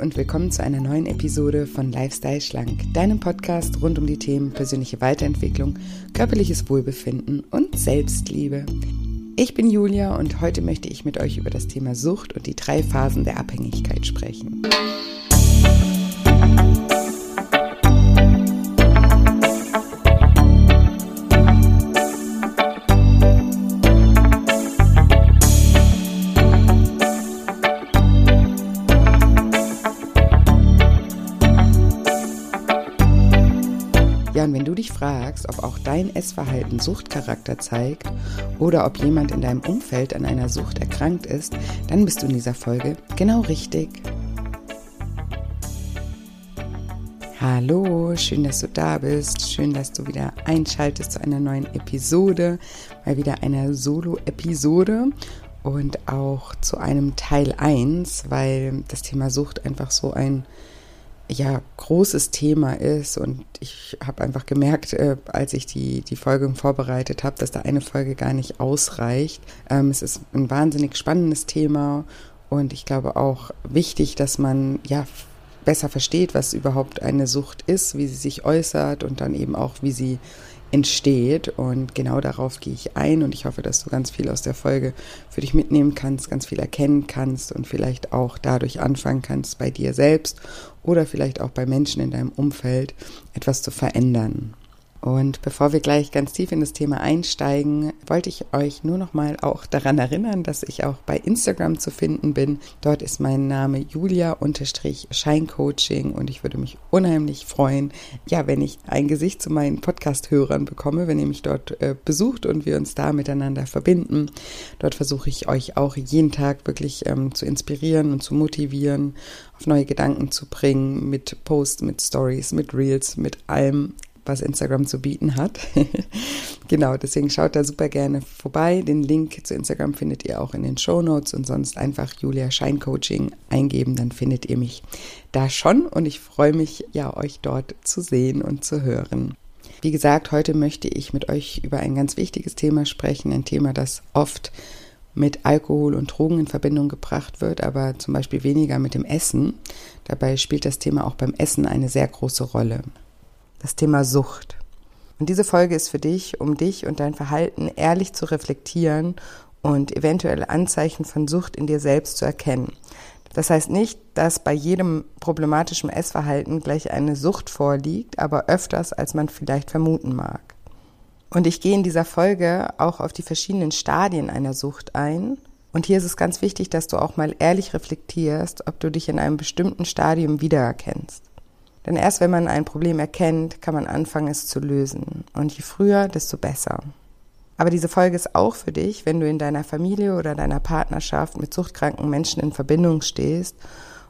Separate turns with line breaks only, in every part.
Und willkommen zu einer neuen Episode von Lifestyle Schlank, deinem Podcast rund um die Themen persönliche Weiterentwicklung, körperliches Wohlbefinden und Selbstliebe. Ich bin Julia und heute möchte ich mit euch über das Thema Sucht und die drei Phasen der Abhängigkeit sprechen. Fragst, ob auch dein Essverhalten Suchtcharakter zeigt oder ob jemand in deinem Umfeld an einer Sucht erkrankt ist, dann bist du in dieser Folge genau richtig. Hallo, schön, dass du da bist. Schön, dass du wieder einschaltest zu einer neuen Episode, mal wieder einer Solo-Episode und auch zu einem Teil 1, weil das Thema Sucht einfach so ein ja großes Thema ist und ich habe einfach gemerkt, äh, als ich die die Folge vorbereitet habe, dass da eine Folge gar nicht ausreicht. Ähm, es ist ein wahnsinnig spannendes Thema und ich glaube auch wichtig, dass man ja besser versteht, was überhaupt eine Sucht ist, wie sie sich äußert und dann eben auch, wie sie entsteht. Und genau darauf gehe ich ein und ich hoffe, dass du ganz viel aus der Folge für dich mitnehmen kannst, ganz viel erkennen kannst und vielleicht auch dadurch anfangen kannst, bei dir selbst oder vielleicht auch bei Menschen in deinem Umfeld etwas zu verändern. Und bevor wir gleich ganz tief in das Thema einsteigen, wollte ich euch nur noch mal auch daran erinnern, dass ich auch bei Instagram zu finden bin. Dort ist mein Name Julia-Scheincoaching und ich würde mich unheimlich freuen, ja, wenn ich ein Gesicht zu meinen Podcast-Hörern bekomme, wenn ihr mich dort äh, besucht und wir uns da miteinander verbinden. Dort versuche ich euch auch jeden Tag wirklich ähm, zu inspirieren und zu motivieren, auf neue Gedanken zu bringen, mit Posts, mit Stories, mit Reels, mit allem was Instagram zu bieten hat. genau, deswegen schaut da super gerne vorbei. Den Link zu Instagram findet ihr auch in den Show Notes und sonst einfach Julia Scheincoaching eingeben, dann findet ihr mich da schon und ich freue mich, ja, euch dort zu sehen und zu hören. Wie gesagt, heute möchte ich mit euch über ein ganz wichtiges Thema sprechen, ein Thema, das oft mit Alkohol und Drogen in Verbindung gebracht wird, aber zum Beispiel weniger mit dem Essen. Dabei spielt das Thema auch beim Essen eine sehr große Rolle das Thema Sucht. Und diese Folge ist für dich, um dich und dein Verhalten ehrlich zu reflektieren und eventuelle Anzeichen von Sucht in dir selbst zu erkennen. Das heißt nicht, dass bei jedem problematischen Essverhalten gleich eine Sucht vorliegt, aber öfters, als man vielleicht vermuten mag. Und ich gehe in dieser Folge auch auf die verschiedenen Stadien einer Sucht ein. Und hier ist es ganz wichtig, dass du auch mal ehrlich reflektierst, ob du dich in einem bestimmten Stadium wiedererkennst. Denn erst wenn man ein Problem erkennt, kann man anfangen, es zu lösen. Und je früher, desto besser. Aber diese Folge ist auch für dich, wenn du in deiner Familie oder deiner Partnerschaft mit suchtkranken Menschen in Verbindung stehst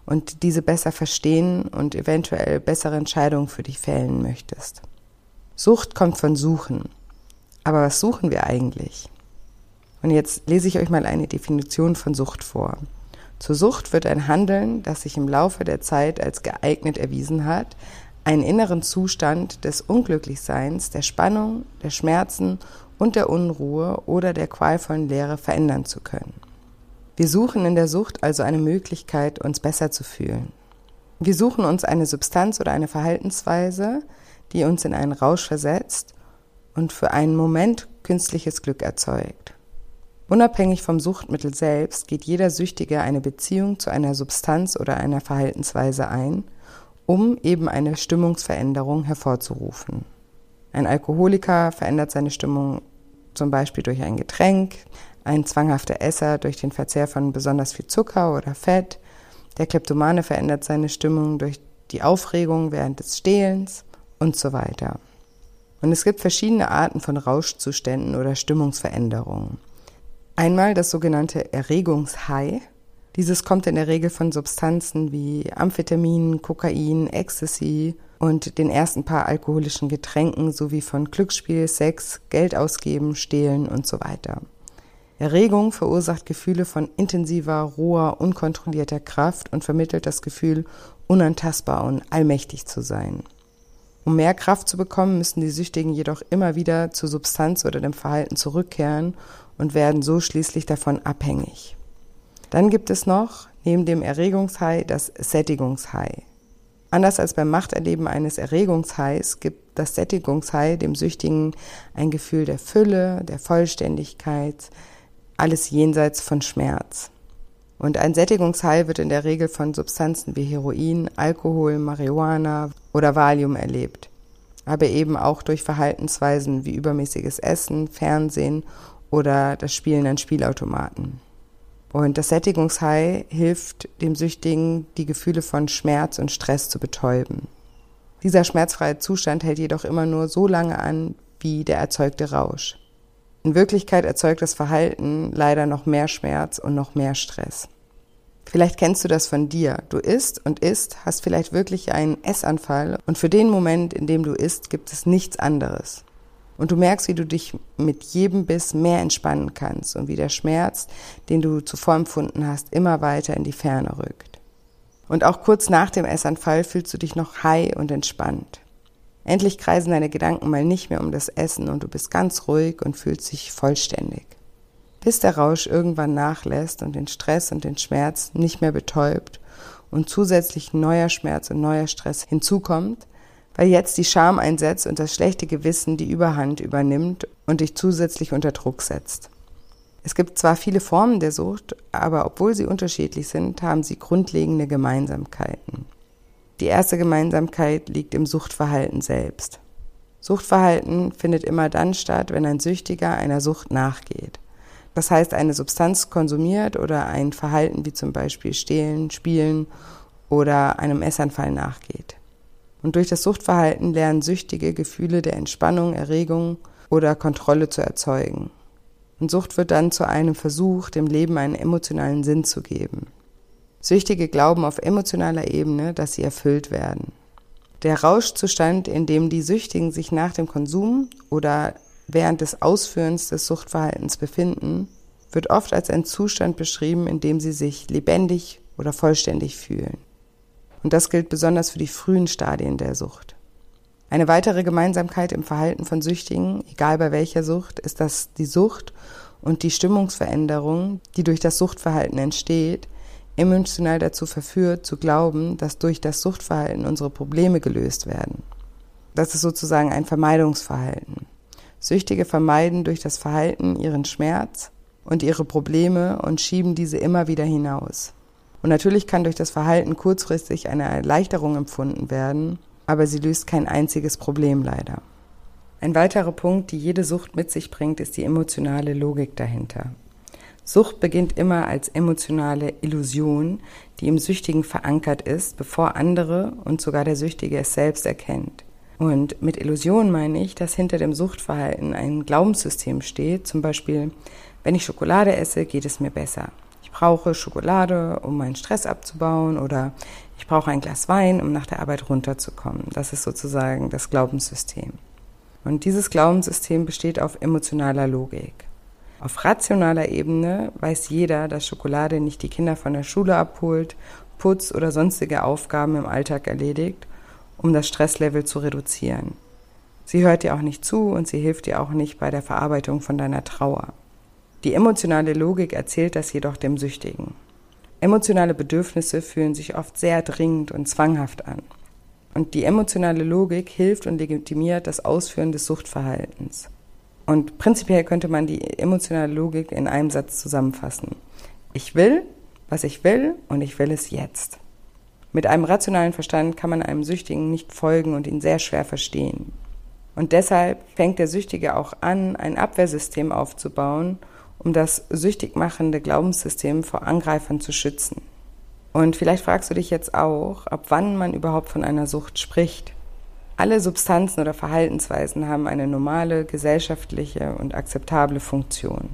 und diese besser verstehen und eventuell bessere Entscheidungen für dich fällen möchtest. Sucht kommt von Suchen. Aber was suchen wir eigentlich? Und jetzt lese ich euch mal eine Definition von Sucht vor. Zur Sucht wird ein Handeln, das sich im Laufe der Zeit als geeignet erwiesen hat, einen inneren Zustand des Unglücklichseins, der Spannung, der Schmerzen und der Unruhe oder der qualvollen Leere verändern zu können. Wir suchen in der Sucht also eine Möglichkeit, uns besser zu fühlen. Wir suchen uns eine Substanz oder eine Verhaltensweise, die uns in einen Rausch versetzt und für einen Moment künstliches Glück erzeugt. Unabhängig vom Suchtmittel selbst geht jeder Süchtige eine Beziehung zu einer Substanz oder einer Verhaltensweise ein, um eben eine Stimmungsveränderung hervorzurufen. Ein Alkoholiker verändert seine Stimmung zum Beispiel durch ein Getränk, ein zwanghafter Esser durch den Verzehr von besonders viel Zucker oder Fett, der Kleptomane verändert seine Stimmung durch die Aufregung während des Stehlens und so weiter. Und es gibt verschiedene Arten von Rauschzuständen oder Stimmungsveränderungen. Einmal das sogenannte Erregungshigh. Dieses kommt in der Regel von Substanzen wie Amphetamin, Kokain, Ecstasy und den ersten paar alkoholischen Getränken sowie von Glücksspiel, Sex, Geld ausgeben, Stehlen und so weiter. Erregung verursacht Gefühle von intensiver, roher, unkontrollierter Kraft und vermittelt das Gefühl, unantastbar und allmächtig zu sein. Um mehr Kraft zu bekommen, müssen die Süchtigen jedoch immer wieder zur Substanz oder dem Verhalten zurückkehren und werden so schließlich davon abhängig. Dann gibt es noch, neben dem Erregungshigh das Sättigungshigh. Anders als beim Machterleben eines Erregungshighs gibt das Sättigungshigh dem Süchtigen ein Gefühl der Fülle, der Vollständigkeit, alles jenseits von Schmerz. Und ein Sättigungshigh wird in der Regel von Substanzen wie Heroin, Alkohol, Marihuana oder Valium erlebt, aber eben auch durch Verhaltensweisen wie übermäßiges Essen, Fernsehen oder das Spielen an Spielautomaten. Und das Sättigungshigh hilft dem Süchtigen, die Gefühle von Schmerz und Stress zu betäuben. Dieser schmerzfreie Zustand hält jedoch immer nur so lange an, wie der erzeugte Rausch. In Wirklichkeit erzeugt das Verhalten leider noch mehr Schmerz und noch mehr Stress. Vielleicht kennst du das von dir. Du isst und isst, hast vielleicht wirklich einen Essanfall und für den Moment, in dem du isst, gibt es nichts anderes. Und du merkst, wie du dich mit jedem Biss mehr entspannen kannst und wie der Schmerz, den du zuvor empfunden hast, immer weiter in die Ferne rückt. Und auch kurz nach dem Essanfall fühlst du dich noch high und entspannt. Endlich kreisen deine Gedanken mal nicht mehr um das Essen und du bist ganz ruhig und fühlst dich vollständig. Bis der Rausch irgendwann nachlässt und den Stress und den Schmerz nicht mehr betäubt und zusätzlich neuer Schmerz und neuer Stress hinzukommt, weil jetzt die Scham einsetzt und das schlechte Gewissen die Überhand übernimmt und dich zusätzlich unter Druck setzt. Es gibt zwar viele Formen der Sucht, aber obwohl sie unterschiedlich sind, haben sie grundlegende Gemeinsamkeiten. Die erste Gemeinsamkeit liegt im Suchtverhalten selbst. Suchtverhalten findet immer dann statt, wenn ein Süchtiger einer Sucht nachgeht. Das heißt, eine Substanz konsumiert oder ein Verhalten wie zum Beispiel Stehlen, Spielen oder einem Essanfall nachgeht. Und durch das Suchtverhalten lernen Süchtige Gefühle der Entspannung, Erregung oder Kontrolle zu erzeugen. Und Sucht wird dann zu einem Versuch, dem Leben einen emotionalen Sinn zu geben. Süchtige glauben auf emotionaler Ebene, dass sie erfüllt werden. Der Rauschzustand, in dem die Süchtigen sich nach dem Konsum oder während des Ausführens des Suchtverhaltens befinden, wird oft als ein Zustand beschrieben, in dem sie sich lebendig oder vollständig fühlen. Und das gilt besonders für die frühen Stadien der Sucht. Eine weitere Gemeinsamkeit im Verhalten von Süchtigen, egal bei welcher Sucht, ist, dass die Sucht und die Stimmungsveränderung, die durch das Suchtverhalten entsteht, emotional dazu verführt, zu glauben, dass durch das Suchtverhalten unsere Probleme gelöst werden. Das ist sozusagen ein Vermeidungsverhalten. Süchtige vermeiden durch das Verhalten ihren Schmerz und ihre Probleme und schieben diese immer wieder hinaus. Und natürlich kann durch das Verhalten kurzfristig eine Erleichterung empfunden werden, aber sie löst kein einziges Problem leider. Ein weiterer Punkt, die jede Sucht mit sich bringt, ist die emotionale Logik dahinter. Sucht beginnt immer als emotionale Illusion, die im Süchtigen verankert ist, bevor andere und sogar der Süchtige es selbst erkennt. Und mit Illusion meine ich, dass hinter dem Suchtverhalten ein Glaubenssystem steht, zum Beispiel, wenn ich Schokolade esse, geht es mir besser brauche Schokolade, um meinen Stress abzubauen oder ich brauche ein Glas Wein, um nach der Arbeit runterzukommen. Das ist sozusagen das Glaubenssystem. Und dieses Glaubenssystem besteht auf emotionaler Logik. Auf rationaler Ebene weiß jeder, dass Schokolade nicht die Kinder von der Schule abholt, Putz oder sonstige Aufgaben im Alltag erledigt, um das Stresslevel zu reduzieren. Sie hört dir auch nicht zu und sie hilft dir auch nicht bei der Verarbeitung von deiner Trauer. Die emotionale Logik erzählt das jedoch dem Süchtigen. Emotionale Bedürfnisse fühlen sich oft sehr dringend und zwanghaft an. Und die emotionale Logik hilft und legitimiert das Ausführen des Suchtverhaltens. Und prinzipiell könnte man die emotionale Logik in einem Satz zusammenfassen. Ich will, was ich will, und ich will es jetzt. Mit einem rationalen Verstand kann man einem Süchtigen nicht folgen und ihn sehr schwer verstehen. Und deshalb fängt der Süchtige auch an, ein Abwehrsystem aufzubauen, um das süchtig machende Glaubenssystem vor Angreifern zu schützen. Und vielleicht fragst du dich jetzt auch, ab wann man überhaupt von einer Sucht spricht. Alle Substanzen oder Verhaltensweisen haben eine normale, gesellschaftliche und akzeptable Funktion.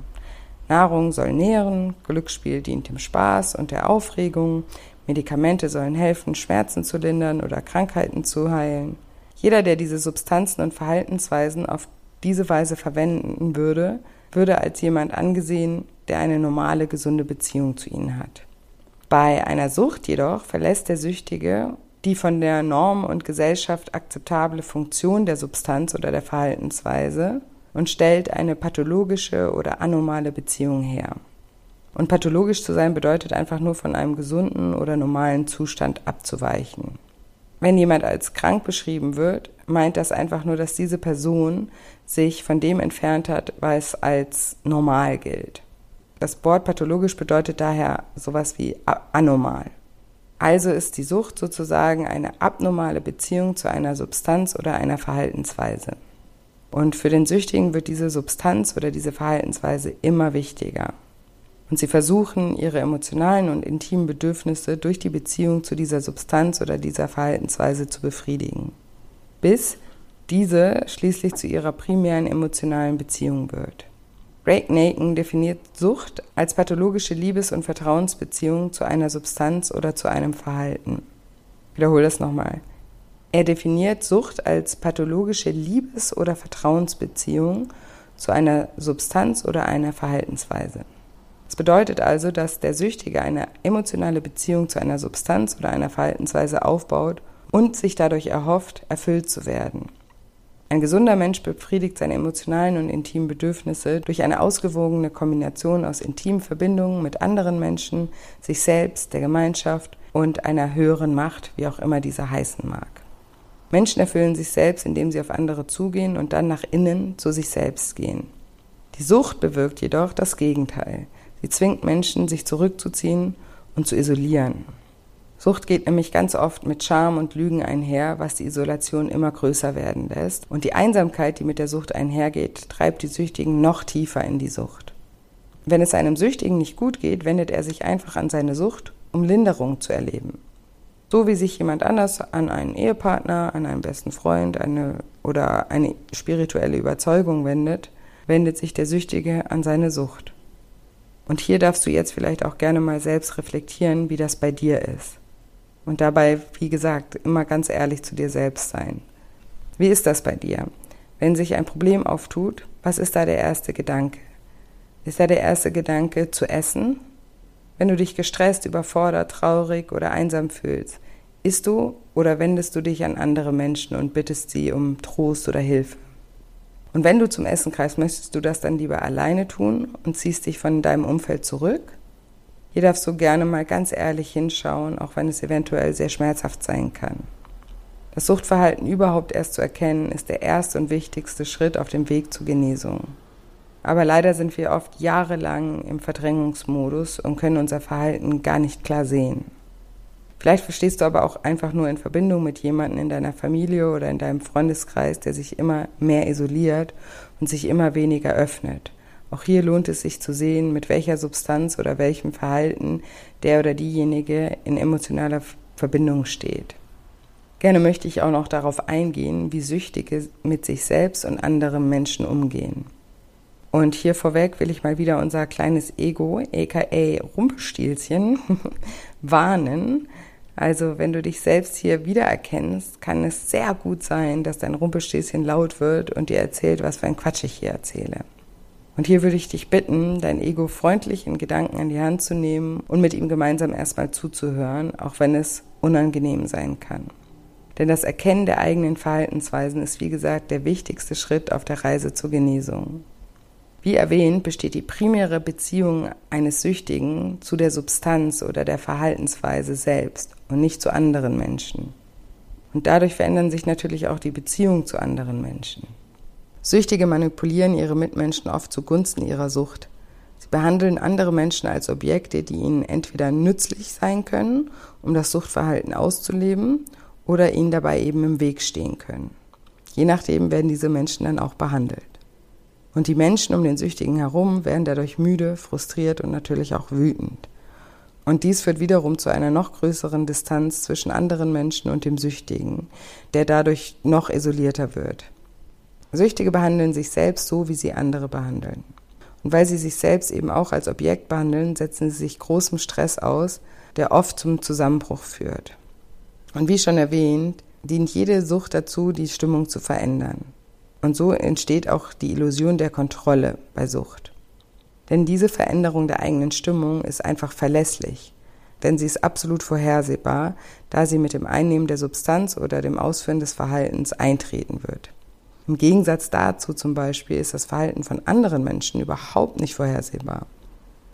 Nahrung soll nähren, Glücksspiel dient dem Spaß und der Aufregung, Medikamente sollen helfen, Schmerzen zu lindern oder Krankheiten zu heilen. Jeder, der diese Substanzen und Verhaltensweisen auf diese Weise verwenden würde, würde als jemand angesehen, der eine normale, gesunde Beziehung zu ihnen hat. Bei einer Sucht jedoch verlässt der Süchtige die von der Norm und Gesellschaft akzeptable Funktion der Substanz oder der Verhaltensweise und stellt eine pathologische oder anormale Beziehung her. Und pathologisch zu sein bedeutet einfach nur von einem gesunden oder normalen Zustand abzuweichen. Wenn jemand als krank beschrieben wird, meint das einfach nur, dass diese Person sich von dem entfernt hat, was als normal gilt. Das Wort pathologisch bedeutet daher sowas wie anormal. Also ist die Sucht sozusagen eine abnormale Beziehung zu einer Substanz oder einer Verhaltensweise. Und für den Süchtigen wird diese Substanz oder diese Verhaltensweise immer wichtiger. Und sie versuchen, ihre emotionalen und intimen Bedürfnisse durch die Beziehung zu dieser Substanz oder dieser Verhaltensweise zu befriedigen. Bis diese schließlich zu ihrer primären emotionalen Beziehung wird. Ray Naken definiert Sucht als pathologische Liebes- und Vertrauensbeziehung zu einer Substanz oder zu einem Verhalten. Ich wiederhole das nochmal. Er definiert Sucht als pathologische Liebes- oder Vertrauensbeziehung zu einer Substanz oder einer Verhaltensweise. Das bedeutet also, dass der Süchtige eine emotionale Beziehung zu einer Substanz oder einer Verhaltensweise aufbaut und sich dadurch erhofft, erfüllt zu werden. Ein gesunder Mensch befriedigt seine emotionalen und intimen Bedürfnisse durch eine ausgewogene Kombination aus intimen Verbindungen mit anderen Menschen, sich selbst, der Gemeinschaft und einer höheren Macht, wie auch immer diese heißen mag. Menschen erfüllen sich selbst, indem sie auf andere zugehen und dann nach innen zu sich selbst gehen. Die Sucht bewirkt jedoch das Gegenteil. Sie zwingt Menschen, sich zurückzuziehen und zu isolieren. Sucht geht nämlich ganz oft mit Scham und Lügen einher, was die Isolation immer größer werden lässt. Und die Einsamkeit, die mit der Sucht einhergeht, treibt die Süchtigen noch tiefer in die Sucht. Wenn es einem Süchtigen nicht gut geht, wendet er sich einfach an seine Sucht, um Linderung zu erleben. So wie sich jemand anders an einen Ehepartner, an einen besten Freund eine, oder eine spirituelle Überzeugung wendet, wendet sich der Süchtige an seine Sucht. Und hier darfst du jetzt vielleicht auch gerne mal selbst reflektieren, wie das bei dir ist. Und dabei, wie gesagt, immer ganz ehrlich zu dir selbst sein. Wie ist das bei dir? Wenn sich ein Problem auftut, was ist da der erste Gedanke? Ist da der erste Gedanke zu essen? Wenn du dich gestresst, überfordert, traurig oder einsam fühlst, isst du oder wendest du dich an andere Menschen und bittest sie um Trost oder Hilfe? Und wenn du zum Essen greifst, möchtest du das dann lieber alleine tun und ziehst dich von deinem Umfeld zurück? Hier darfst du gerne mal ganz ehrlich hinschauen, auch wenn es eventuell sehr schmerzhaft sein kann. Das Suchtverhalten überhaupt erst zu erkennen, ist der erste und wichtigste Schritt auf dem Weg zur Genesung. Aber leider sind wir oft jahrelang im Verdrängungsmodus und können unser Verhalten gar nicht klar sehen. Vielleicht verstehst du aber auch einfach nur in Verbindung mit jemandem in deiner Familie oder in deinem Freundeskreis, der sich immer mehr isoliert und sich immer weniger öffnet. Auch hier lohnt es sich zu sehen, mit welcher Substanz oder welchem Verhalten der oder diejenige in emotionaler Verbindung steht. Gerne möchte ich auch noch darauf eingehen, wie Süchtige mit sich selbst und anderen Menschen umgehen. Und hier vorweg will ich mal wieder unser kleines Ego, aka Rumpelstilzchen, warnen. Also wenn du dich selbst hier wiedererkennst, kann es sehr gut sein, dass dein Rumpelstilzchen laut wird und dir erzählt, was für ein Quatsch ich hier erzähle. Und hier würde ich dich bitten, dein Ego freundlich in Gedanken an die Hand zu nehmen und mit ihm gemeinsam erstmal zuzuhören, auch wenn es unangenehm sein kann. Denn das Erkennen der eigenen Verhaltensweisen ist, wie gesagt, der wichtigste Schritt auf der Reise zur Genesung. Wie erwähnt, besteht die primäre Beziehung eines Süchtigen zu der Substanz oder der Verhaltensweise selbst und nicht zu anderen Menschen. Und dadurch verändern sich natürlich auch die Beziehungen zu anderen Menschen. Süchtige manipulieren ihre Mitmenschen oft zugunsten ihrer Sucht. Sie behandeln andere Menschen als Objekte, die ihnen entweder nützlich sein können, um das Suchtverhalten auszuleben, oder ihnen dabei eben im Weg stehen können. Je nachdem werden diese Menschen dann auch behandelt. Und die Menschen um den Süchtigen herum werden dadurch müde, frustriert und natürlich auch wütend. Und dies führt wiederum zu einer noch größeren Distanz zwischen anderen Menschen und dem Süchtigen, der dadurch noch isolierter wird. Süchtige behandeln sich selbst so, wie sie andere behandeln. Und weil sie sich selbst eben auch als Objekt behandeln, setzen sie sich großem Stress aus, der oft zum Zusammenbruch führt. Und wie schon erwähnt, dient jede Sucht dazu, die Stimmung zu verändern. Und so entsteht auch die Illusion der Kontrolle bei Sucht. Denn diese Veränderung der eigenen Stimmung ist einfach verlässlich, denn sie ist absolut vorhersehbar, da sie mit dem Einnehmen der Substanz oder dem Ausführen des Verhaltens eintreten wird. Im Gegensatz dazu zum Beispiel ist das Verhalten von anderen Menschen überhaupt nicht vorhersehbar.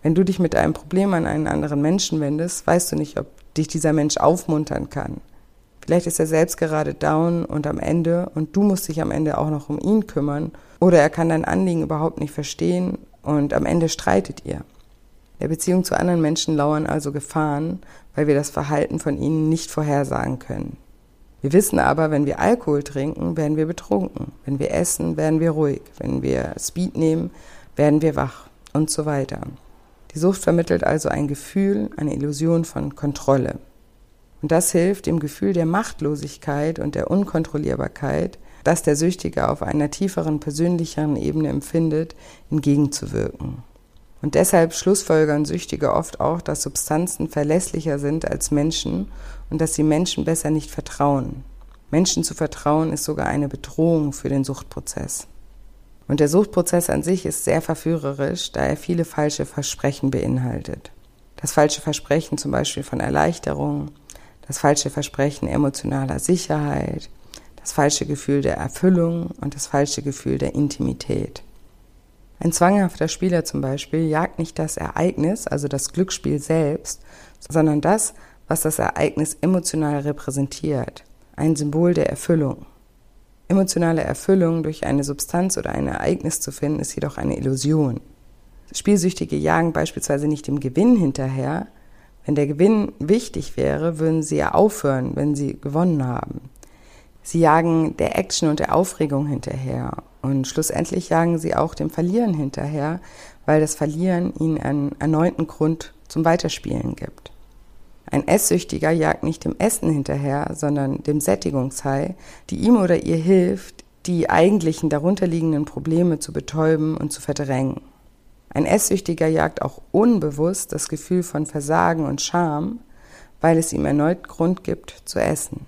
Wenn du dich mit einem Problem an einen anderen Menschen wendest, weißt du nicht, ob dich dieser Mensch aufmuntern kann. Vielleicht ist er selbst gerade down und am Ende und du musst dich am Ende auch noch um ihn kümmern oder er kann dein Anliegen überhaupt nicht verstehen und am Ende streitet ihr. Der Beziehung zu anderen Menschen lauern also Gefahren, weil wir das Verhalten von ihnen nicht vorhersagen können. Wir wissen aber, wenn wir Alkohol trinken, werden wir betrunken. Wenn wir essen, werden wir ruhig. Wenn wir Speed nehmen, werden wir wach und so weiter. Die Sucht vermittelt also ein Gefühl, eine Illusion von Kontrolle. Und das hilft dem Gefühl der Machtlosigkeit und der Unkontrollierbarkeit, das der Süchtige auf einer tieferen, persönlicheren Ebene empfindet, entgegenzuwirken. Und deshalb schlussfolgern Süchtige oft auch, dass Substanzen verlässlicher sind als Menschen und dass sie Menschen besser nicht vertrauen. Menschen zu vertrauen ist sogar eine Bedrohung für den Suchtprozess. Und der Suchtprozess an sich ist sehr verführerisch, da er viele falsche Versprechen beinhaltet. Das falsche Versprechen zum Beispiel von Erleichterung, das falsche Versprechen emotionaler Sicherheit, das falsche Gefühl der Erfüllung und das falsche Gefühl der Intimität. Ein zwanghafter Spieler zum Beispiel jagt nicht das Ereignis, also das Glücksspiel selbst, sondern das, was das Ereignis emotional repräsentiert, ein Symbol der Erfüllung. Emotionale Erfüllung durch eine Substanz oder ein Ereignis zu finden, ist jedoch eine Illusion. Spielsüchtige jagen beispielsweise nicht dem Gewinn hinterher. Wenn der Gewinn wichtig wäre, würden sie ja aufhören, wenn sie gewonnen haben. Sie jagen der Action und der Aufregung hinterher und schlussendlich jagen sie auch dem Verlieren hinterher, weil das Verlieren ihnen einen erneuten Grund zum Weiterspielen gibt. Ein Esssüchtiger jagt nicht dem Essen hinterher, sondern dem Sättigungshai, die ihm oder ihr hilft, die eigentlichen darunterliegenden Probleme zu betäuben und zu verdrängen. Ein Esssüchtiger jagt auch unbewusst das Gefühl von Versagen und Scham, weil es ihm erneut Grund gibt zu essen.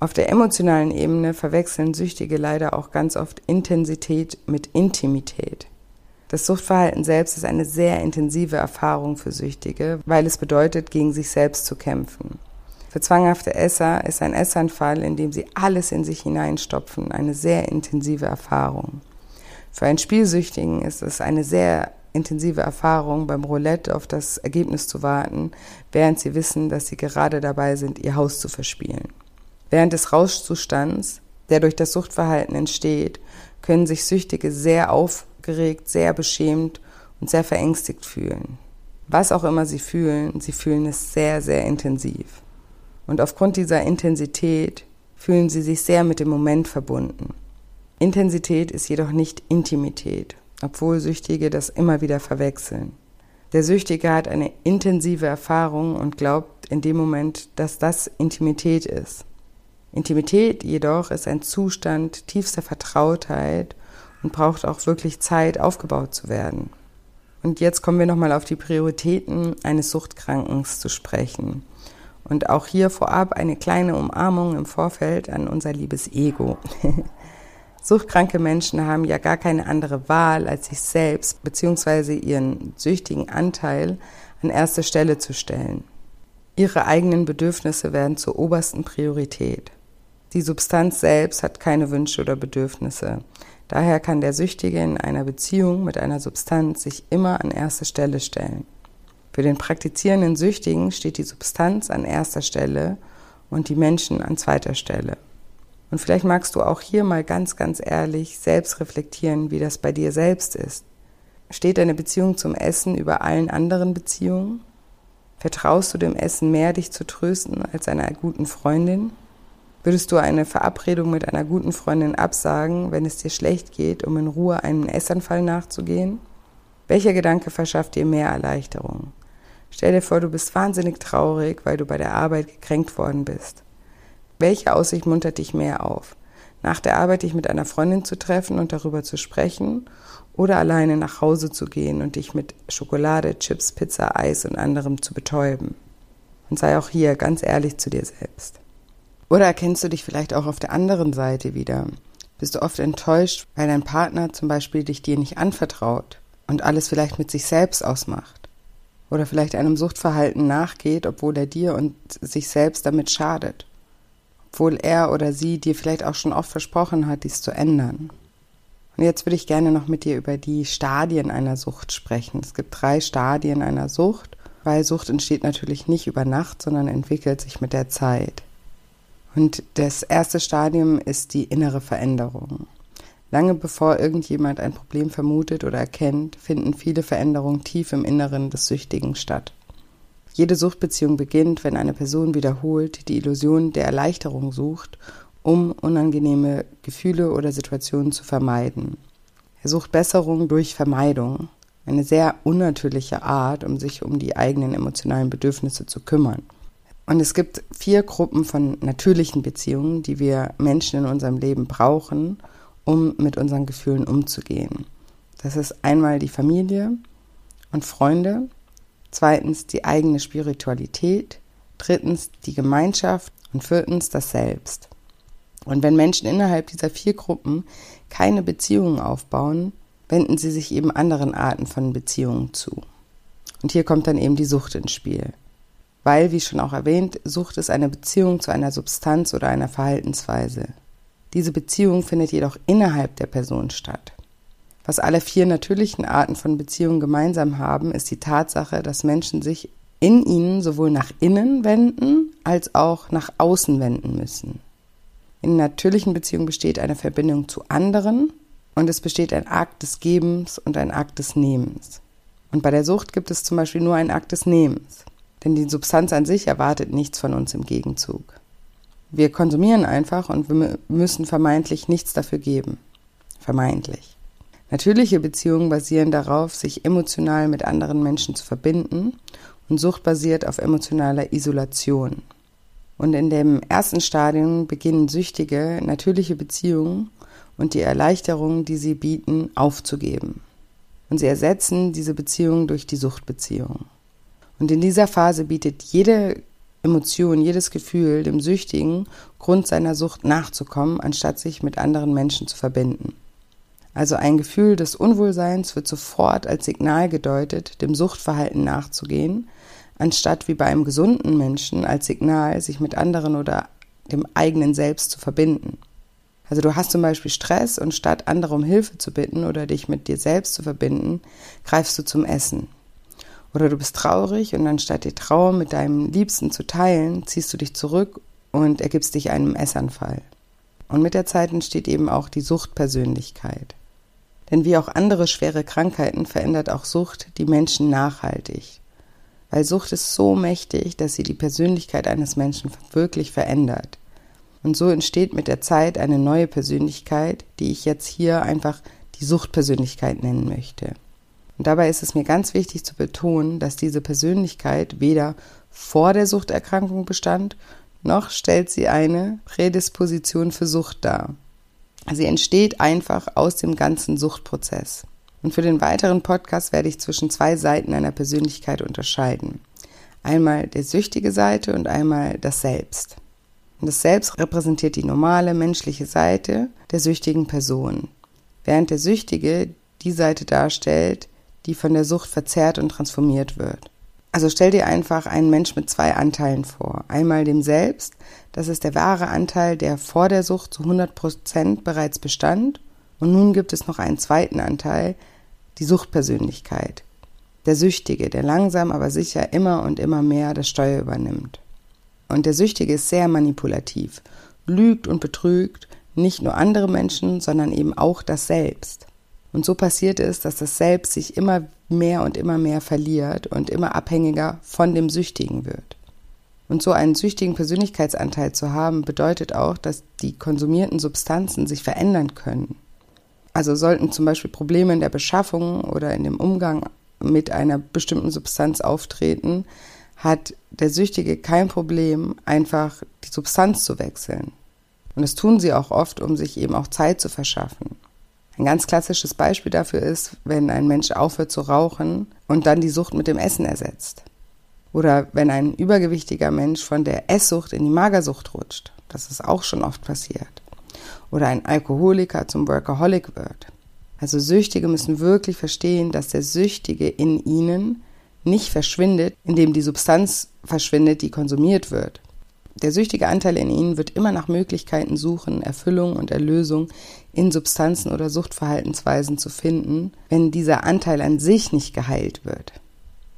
Auf der emotionalen Ebene verwechseln Süchtige leider auch ganz oft Intensität mit Intimität. Das Suchtverhalten selbst ist eine sehr intensive Erfahrung für Süchtige, weil es bedeutet, gegen sich selbst zu kämpfen. Für zwanghafte Esser ist ein Essanfall, in dem sie alles in sich hineinstopfen, eine sehr intensive Erfahrung. Für einen Spielsüchtigen ist es eine sehr intensive Erfahrung, beim Roulette auf das Ergebnis zu warten, während sie wissen, dass sie gerade dabei sind, ihr Haus zu verspielen. Während des Rauschzustands, der durch das Suchtverhalten entsteht, können sich Süchtige sehr aufgeregt, sehr beschämt und sehr verängstigt fühlen. Was auch immer sie fühlen, sie fühlen es sehr, sehr intensiv. Und aufgrund dieser Intensität fühlen sie sich sehr mit dem Moment verbunden. Intensität ist jedoch nicht Intimität, obwohl Süchtige das immer wieder verwechseln. Der Süchtige hat eine intensive Erfahrung und glaubt in dem Moment, dass das Intimität ist. Intimität jedoch ist ein Zustand tiefster Vertrautheit und braucht auch wirklich Zeit, aufgebaut zu werden. Und jetzt kommen wir nochmal auf die Prioritäten eines Suchtkrankens zu sprechen. Und auch hier vorab eine kleine Umarmung im Vorfeld an unser liebes Ego. Suchtkranke Menschen haben ja gar keine andere Wahl, als sich selbst bzw. ihren süchtigen Anteil an erste Stelle zu stellen. Ihre eigenen Bedürfnisse werden zur obersten Priorität. Die Substanz selbst hat keine Wünsche oder Bedürfnisse. Daher kann der Süchtige in einer Beziehung mit einer Substanz sich immer an erste Stelle stellen. Für den praktizierenden Süchtigen steht die Substanz an erster Stelle und die Menschen an zweiter Stelle. Und vielleicht magst du auch hier mal ganz, ganz ehrlich selbst reflektieren, wie das bei dir selbst ist. Steht deine Beziehung zum Essen über allen anderen Beziehungen? Vertraust du dem Essen mehr, dich zu trösten, als einer guten Freundin? Würdest du eine Verabredung mit einer guten Freundin absagen, wenn es dir schlecht geht, um in Ruhe einem Essanfall nachzugehen? Welcher Gedanke verschafft dir mehr Erleichterung? Stell dir vor, du bist wahnsinnig traurig, weil du bei der Arbeit gekränkt worden bist. Welche Aussicht muntert dich mehr auf? Nach der Arbeit dich mit einer Freundin zu treffen und darüber zu sprechen oder alleine nach Hause zu gehen und dich mit Schokolade, Chips, Pizza, Eis und anderem zu betäuben? Und sei auch hier ganz ehrlich zu dir selbst. Oder erkennst du dich vielleicht auch auf der anderen Seite wieder? Bist du oft enttäuscht, weil dein Partner zum Beispiel dich dir nicht anvertraut und alles vielleicht mit sich selbst ausmacht? Oder vielleicht einem Suchtverhalten nachgeht, obwohl er dir und sich selbst damit schadet? Obwohl er oder sie dir vielleicht auch schon oft versprochen hat, dies zu ändern? Und jetzt würde ich gerne noch mit dir über die Stadien einer Sucht sprechen. Es gibt drei Stadien einer Sucht, weil Sucht entsteht natürlich nicht über Nacht, sondern entwickelt sich mit der Zeit. Und das erste Stadium ist die innere Veränderung. Lange bevor irgendjemand ein Problem vermutet oder erkennt, finden viele Veränderungen tief im Inneren des Süchtigen statt. Jede Suchtbeziehung beginnt, wenn eine Person wiederholt die Illusion der Erleichterung sucht um unangenehme Gefühle oder Situationen zu vermeiden. Er sucht Besserung durch Vermeidung, eine sehr unnatürliche Art, um sich um die eigenen emotionalen Bedürfnisse zu kümmern. Und es gibt vier Gruppen von natürlichen Beziehungen, die wir Menschen in unserem Leben brauchen, um mit unseren Gefühlen umzugehen. Das ist einmal die Familie und Freunde, zweitens die eigene Spiritualität, drittens die Gemeinschaft und viertens das Selbst. Und wenn Menschen innerhalb dieser vier Gruppen keine Beziehungen aufbauen, wenden sie sich eben anderen Arten von Beziehungen zu. Und hier kommt dann eben die Sucht ins Spiel. Weil, wie schon auch erwähnt, Sucht ist eine Beziehung zu einer Substanz oder einer Verhaltensweise. Diese Beziehung findet jedoch innerhalb der Person statt. Was alle vier natürlichen Arten von Beziehungen gemeinsam haben, ist die Tatsache, dass Menschen sich in ihnen sowohl nach innen wenden als auch nach außen wenden müssen. In natürlichen Beziehungen besteht eine Verbindung zu anderen und es besteht ein Akt des Gebens und ein Akt des Nehmens. Und bei der Sucht gibt es zum Beispiel nur einen Akt des Nehmens, denn die Substanz an sich erwartet nichts von uns im Gegenzug. Wir konsumieren einfach und wir müssen vermeintlich nichts dafür geben. Vermeintlich. Natürliche Beziehungen basieren darauf, sich emotional mit anderen Menschen zu verbinden und Sucht basiert auf emotionaler Isolation. Und in dem ersten Stadium beginnen Süchtige natürliche Beziehungen und die Erleichterung, die sie bieten, aufzugeben. Und sie ersetzen diese Beziehung durch die Suchtbeziehung. Und in dieser Phase bietet jede Emotion, jedes Gefühl dem Süchtigen Grund seiner Sucht nachzukommen, anstatt sich mit anderen Menschen zu verbinden. Also ein Gefühl des Unwohlseins wird sofort als Signal gedeutet, dem Suchtverhalten nachzugehen, anstatt wie bei einem gesunden Menschen als Signal, sich mit anderen oder dem eigenen Selbst zu verbinden. Also du hast zum Beispiel Stress und statt andere um Hilfe zu bitten oder dich mit dir selbst zu verbinden, greifst du zum Essen. Oder du bist traurig und anstatt die Trauer mit deinem Liebsten zu teilen, ziehst du dich zurück und ergibst dich einem Essanfall. Und mit der Zeit entsteht eben auch die Suchtpersönlichkeit. Denn wie auch andere schwere Krankheiten verändert auch Sucht die Menschen nachhaltig weil Sucht ist so mächtig, dass sie die Persönlichkeit eines Menschen wirklich verändert. Und so entsteht mit der Zeit eine neue Persönlichkeit, die ich jetzt hier einfach die Suchtpersönlichkeit nennen möchte. Und dabei ist es mir ganz wichtig zu betonen, dass diese Persönlichkeit weder vor der Suchterkrankung bestand, noch stellt sie eine Prädisposition für Sucht dar. Sie entsteht einfach aus dem ganzen Suchtprozess. Und für den weiteren Podcast werde ich zwischen zwei Seiten einer Persönlichkeit unterscheiden. Einmal der süchtige Seite und einmal das Selbst. Und das Selbst repräsentiert die normale menschliche Seite der süchtigen Person, während der Süchtige die Seite darstellt, die von der Sucht verzerrt und transformiert wird. Also stell dir einfach einen Mensch mit zwei Anteilen vor. Einmal dem Selbst, das ist der wahre Anteil, der vor der Sucht zu 100 Prozent bereits bestand. Und nun gibt es noch einen zweiten Anteil, die Suchtpersönlichkeit. Der Süchtige, der langsam aber sicher immer und immer mehr das Steuer übernimmt. Und der Süchtige ist sehr manipulativ, lügt und betrügt nicht nur andere Menschen, sondern eben auch das Selbst. Und so passiert es, dass das Selbst sich immer mehr und immer mehr verliert und immer abhängiger von dem Süchtigen wird. Und so einen süchtigen Persönlichkeitsanteil zu haben, bedeutet auch, dass die konsumierten Substanzen sich verändern können. Also sollten zum Beispiel Probleme in der Beschaffung oder in dem Umgang mit einer bestimmten Substanz auftreten, hat der Süchtige kein Problem, einfach die Substanz zu wechseln. Und das tun sie auch oft, um sich eben auch Zeit zu verschaffen. Ein ganz klassisches Beispiel dafür ist, wenn ein Mensch aufhört zu rauchen und dann die Sucht mit dem Essen ersetzt. Oder wenn ein übergewichtiger Mensch von der Esssucht in die Magersucht rutscht. Das ist auch schon oft passiert oder ein Alkoholiker zum Workaholic wird. Also Süchtige müssen wirklich verstehen, dass der Süchtige in ihnen nicht verschwindet, indem die Substanz verschwindet, die konsumiert wird. Der süchtige Anteil in ihnen wird immer nach Möglichkeiten suchen, Erfüllung und Erlösung in Substanzen oder Suchtverhaltensweisen zu finden, wenn dieser Anteil an sich nicht geheilt wird.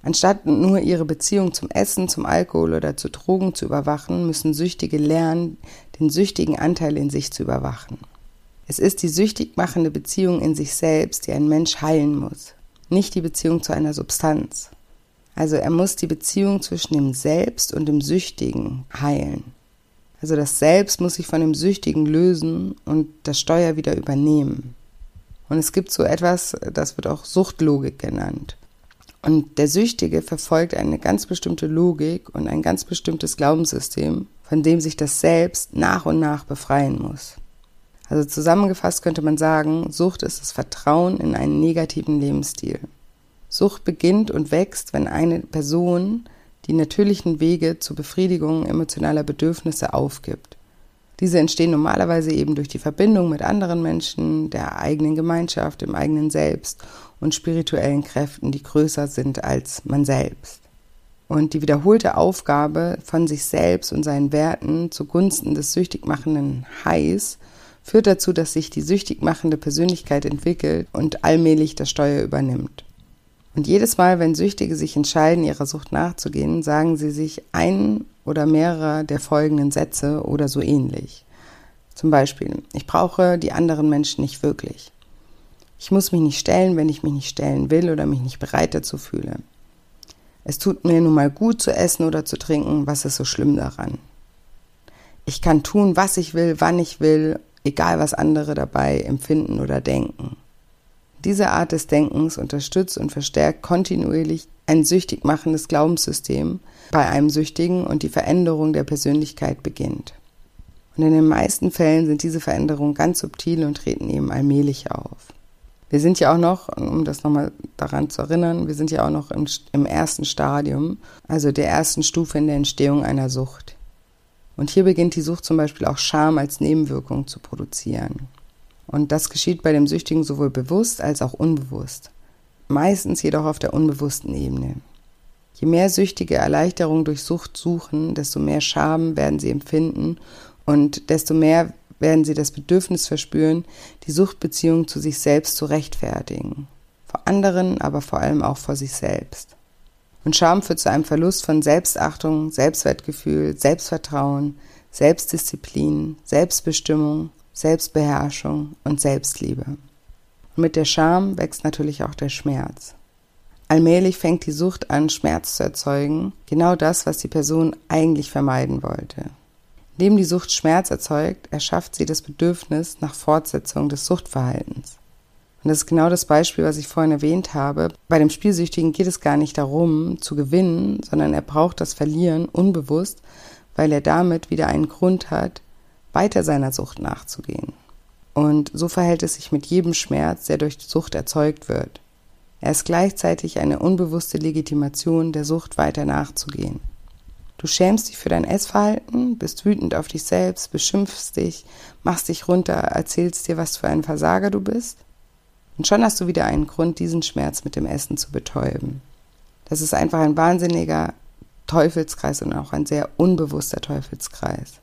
Anstatt nur ihre Beziehung zum Essen, zum Alkohol oder zu Drogen zu überwachen, müssen Süchtige lernen, den süchtigen Anteil in sich zu überwachen. Es ist die süchtig machende Beziehung in sich selbst, die ein Mensch heilen muss, nicht die Beziehung zu einer Substanz. Also er muss die Beziehung zwischen dem Selbst und dem Süchtigen heilen. Also das Selbst muss sich von dem Süchtigen lösen und das Steuer wieder übernehmen. Und es gibt so etwas, das wird auch Suchtlogik genannt. Und der Süchtige verfolgt eine ganz bestimmte Logik und ein ganz bestimmtes Glaubenssystem, von dem sich das Selbst nach und nach befreien muss. Also zusammengefasst könnte man sagen, Sucht ist das Vertrauen in einen negativen Lebensstil. Sucht beginnt und wächst, wenn eine Person die natürlichen Wege zur Befriedigung emotionaler Bedürfnisse aufgibt. Diese entstehen normalerweise eben durch die Verbindung mit anderen Menschen, der eigenen Gemeinschaft, dem eigenen Selbst und spirituellen Kräften, die größer sind als man selbst. Und die wiederholte Aufgabe von sich selbst und seinen Werten zugunsten des süchtig machenden Highs führt dazu, dass sich die süchtig machende Persönlichkeit entwickelt und allmählich das Steuer übernimmt. Und jedes Mal, wenn Süchtige sich entscheiden, ihrer Sucht nachzugehen, sagen sie sich einen oder mehrere der folgenden Sätze oder so ähnlich. Zum Beispiel, ich brauche die anderen Menschen nicht wirklich. Ich muss mich nicht stellen, wenn ich mich nicht stellen will oder mich nicht bereit dazu fühle. Es tut mir nun mal gut zu essen oder zu trinken, was ist so schlimm daran? Ich kann tun, was ich will, wann ich will, egal was andere dabei empfinden oder denken. Diese Art des Denkens unterstützt und verstärkt kontinuierlich ein süchtig machendes Glaubenssystem bei einem Süchtigen und die Veränderung der Persönlichkeit beginnt. Und in den meisten Fällen sind diese Veränderungen ganz subtil und treten eben allmählich auf. Wir sind ja auch noch, um das nochmal daran zu erinnern, wir sind ja auch noch im, im ersten Stadium, also der ersten Stufe in der Entstehung einer Sucht. Und hier beginnt die Sucht zum Beispiel auch Scham als Nebenwirkung zu produzieren. Und das geschieht bei dem Süchtigen sowohl bewusst als auch unbewusst. Meistens jedoch auf der unbewussten Ebene. Je mehr Süchtige Erleichterung durch Sucht suchen, desto mehr Scham werden sie empfinden und desto mehr werden sie das Bedürfnis verspüren, die Suchtbeziehung zu sich selbst zu rechtfertigen. Vor anderen, aber vor allem auch vor sich selbst. Und Scham führt zu einem Verlust von Selbstachtung, Selbstwertgefühl, Selbstvertrauen, Selbstdisziplin, Selbstbestimmung, Selbstbeherrschung und Selbstliebe. Und mit der Scham wächst natürlich auch der Schmerz. Allmählich fängt die Sucht an, Schmerz zu erzeugen, genau das, was die Person eigentlich vermeiden wollte. Indem die Sucht Schmerz erzeugt, erschafft sie das Bedürfnis nach Fortsetzung des Suchtverhaltens. Und das ist genau das Beispiel, was ich vorhin erwähnt habe. Bei dem Spielsüchtigen geht es gar nicht darum, zu gewinnen, sondern er braucht das Verlieren unbewusst, weil er damit wieder einen Grund hat, weiter seiner Sucht nachzugehen. Und so verhält es sich mit jedem Schmerz, der durch Sucht erzeugt wird. Er ist gleichzeitig eine unbewusste Legitimation der Sucht weiter nachzugehen. Du schämst dich für dein Essverhalten, bist wütend auf dich selbst, beschimpfst dich, machst dich runter, erzählst dir, was für ein Versager du bist. Und schon hast du wieder einen Grund, diesen Schmerz mit dem Essen zu betäuben. Das ist einfach ein wahnsinniger Teufelskreis und auch ein sehr unbewusster Teufelskreis.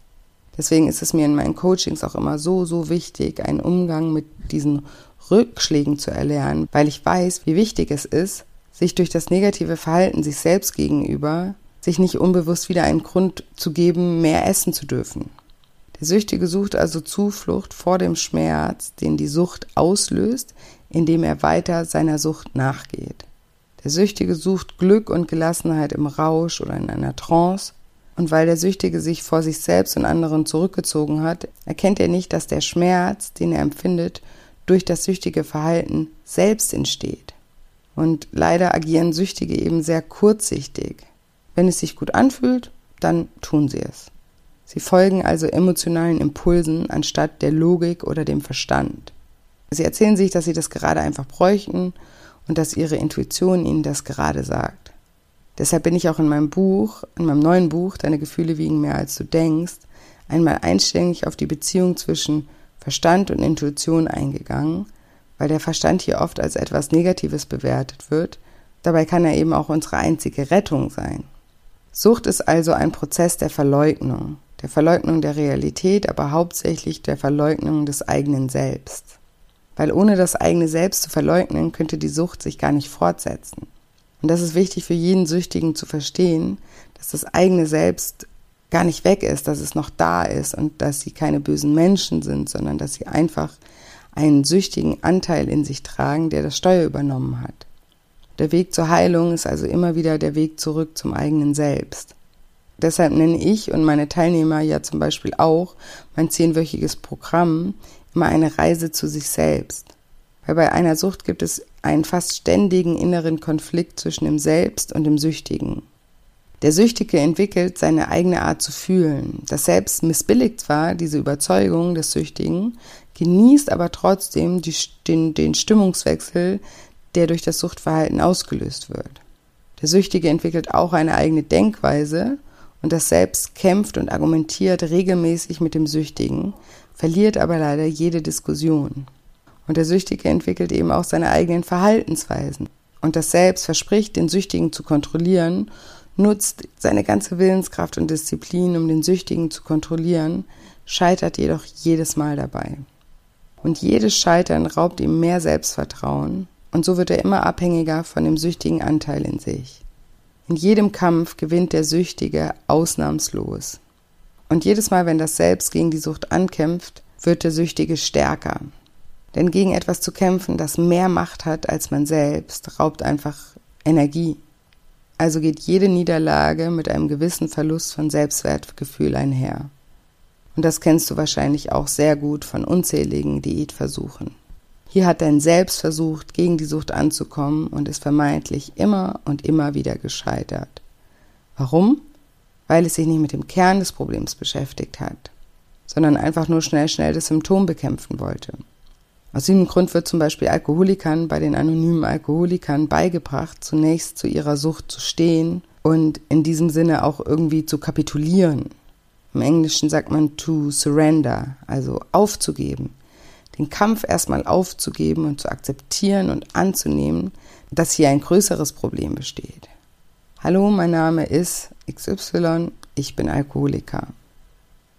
Deswegen ist es mir in meinen Coachings auch immer so, so wichtig, einen Umgang mit diesen Rückschlägen zu erlernen, weil ich weiß, wie wichtig es ist, sich durch das negative Verhalten sich selbst gegenüber, sich nicht unbewusst wieder einen Grund zu geben, mehr essen zu dürfen. Der Süchtige sucht also Zuflucht vor dem Schmerz, den die Sucht auslöst, indem er weiter seiner Sucht nachgeht. Der Süchtige sucht Glück und Gelassenheit im Rausch oder in einer Trance und weil der Süchtige sich vor sich selbst und anderen zurückgezogen hat, erkennt er nicht, dass der Schmerz, den er empfindet, durch das süchtige Verhalten selbst entsteht. Und leider agieren Süchtige eben sehr kurzsichtig. Wenn es sich gut anfühlt, dann tun sie es. Sie folgen also emotionalen Impulsen anstatt der Logik oder dem Verstand. Sie erzählen sich, dass sie das gerade einfach bräuchten und dass ihre Intuition ihnen das gerade sagt. Deshalb bin ich auch in meinem Buch, in meinem neuen Buch, Deine Gefühle wiegen mehr als du denkst, einmal einständig auf die Beziehung zwischen Verstand und Intuition eingegangen, weil der Verstand hier oft als etwas Negatives bewertet wird. Dabei kann er eben auch unsere einzige Rettung sein. Sucht ist also ein Prozess der Verleugnung, der Verleugnung der Realität, aber hauptsächlich der Verleugnung des eigenen Selbst. Weil ohne das eigene Selbst zu verleugnen, könnte die Sucht sich gar nicht fortsetzen. Und das ist wichtig für jeden Süchtigen zu verstehen, dass das eigene Selbst gar nicht weg ist, dass es noch da ist und dass sie keine bösen Menschen sind, sondern dass sie einfach einen süchtigen Anteil in sich tragen, der das Steuer übernommen hat. Der Weg zur Heilung ist also immer wieder der Weg zurück zum eigenen Selbst. Deshalb nenne ich und meine Teilnehmer ja zum Beispiel auch mein zehnwöchiges Programm immer eine Reise zu sich selbst. Weil bei einer Sucht gibt es einen fast ständigen inneren Konflikt zwischen dem Selbst und dem Süchtigen. Der Süchtige entwickelt seine eigene Art zu fühlen. Das Selbst missbilligt zwar diese Überzeugung des Süchtigen, genießt aber trotzdem die, den, den Stimmungswechsel, der durch das Suchtverhalten ausgelöst wird. Der Süchtige entwickelt auch eine eigene Denkweise und das Selbst kämpft und argumentiert regelmäßig mit dem Süchtigen, verliert aber leider jede Diskussion. Und der Süchtige entwickelt eben auch seine eigenen Verhaltensweisen. Und das Selbst verspricht, den Süchtigen zu kontrollieren, nutzt seine ganze Willenskraft und Disziplin, um den Süchtigen zu kontrollieren, scheitert jedoch jedes Mal dabei. Und jedes Scheitern raubt ihm mehr Selbstvertrauen, und so wird er immer abhängiger von dem süchtigen Anteil in sich. In jedem Kampf gewinnt der Süchtige ausnahmslos. Und jedes Mal, wenn das Selbst gegen die Sucht ankämpft, wird der Süchtige stärker. Denn gegen etwas zu kämpfen, das mehr Macht hat als man selbst, raubt einfach Energie. Also geht jede Niederlage mit einem gewissen Verlust von Selbstwertgefühl einher. Und das kennst du wahrscheinlich auch sehr gut von unzähligen Diätversuchen. Hier hat dein Selbst versucht, gegen die Sucht anzukommen und ist vermeintlich immer und immer wieder gescheitert. Warum? Weil es sich nicht mit dem Kern des Problems beschäftigt hat, sondern einfach nur schnell, schnell das Symptom bekämpfen wollte. Aus diesem Grund wird zum Beispiel Alkoholikern bei den anonymen Alkoholikern beigebracht, zunächst zu ihrer Sucht zu stehen und in diesem Sinne auch irgendwie zu kapitulieren. Im Englischen sagt man to surrender, also aufzugeben. Den Kampf erstmal aufzugeben und zu akzeptieren und anzunehmen, dass hier ein größeres Problem besteht. Hallo, mein Name ist XY, ich bin Alkoholiker.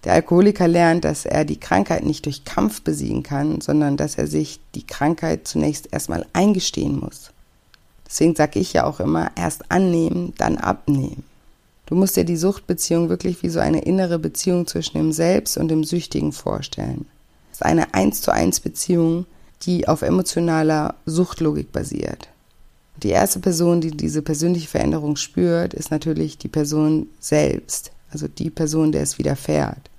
Der Alkoholiker lernt, dass er die Krankheit nicht durch Kampf besiegen kann, sondern dass er sich die Krankheit zunächst erstmal eingestehen muss. Deswegen sage ich ja auch immer, erst annehmen, dann abnehmen. Du musst dir die Suchtbeziehung wirklich wie so eine innere Beziehung zwischen dem Selbst und dem Süchtigen vorstellen. Es ist eine eins zu eins Beziehung, die auf emotionaler Suchtlogik basiert. Die erste Person, die diese persönliche Veränderung spürt, ist natürlich die Person selbst, also die Person, der es widerfährt.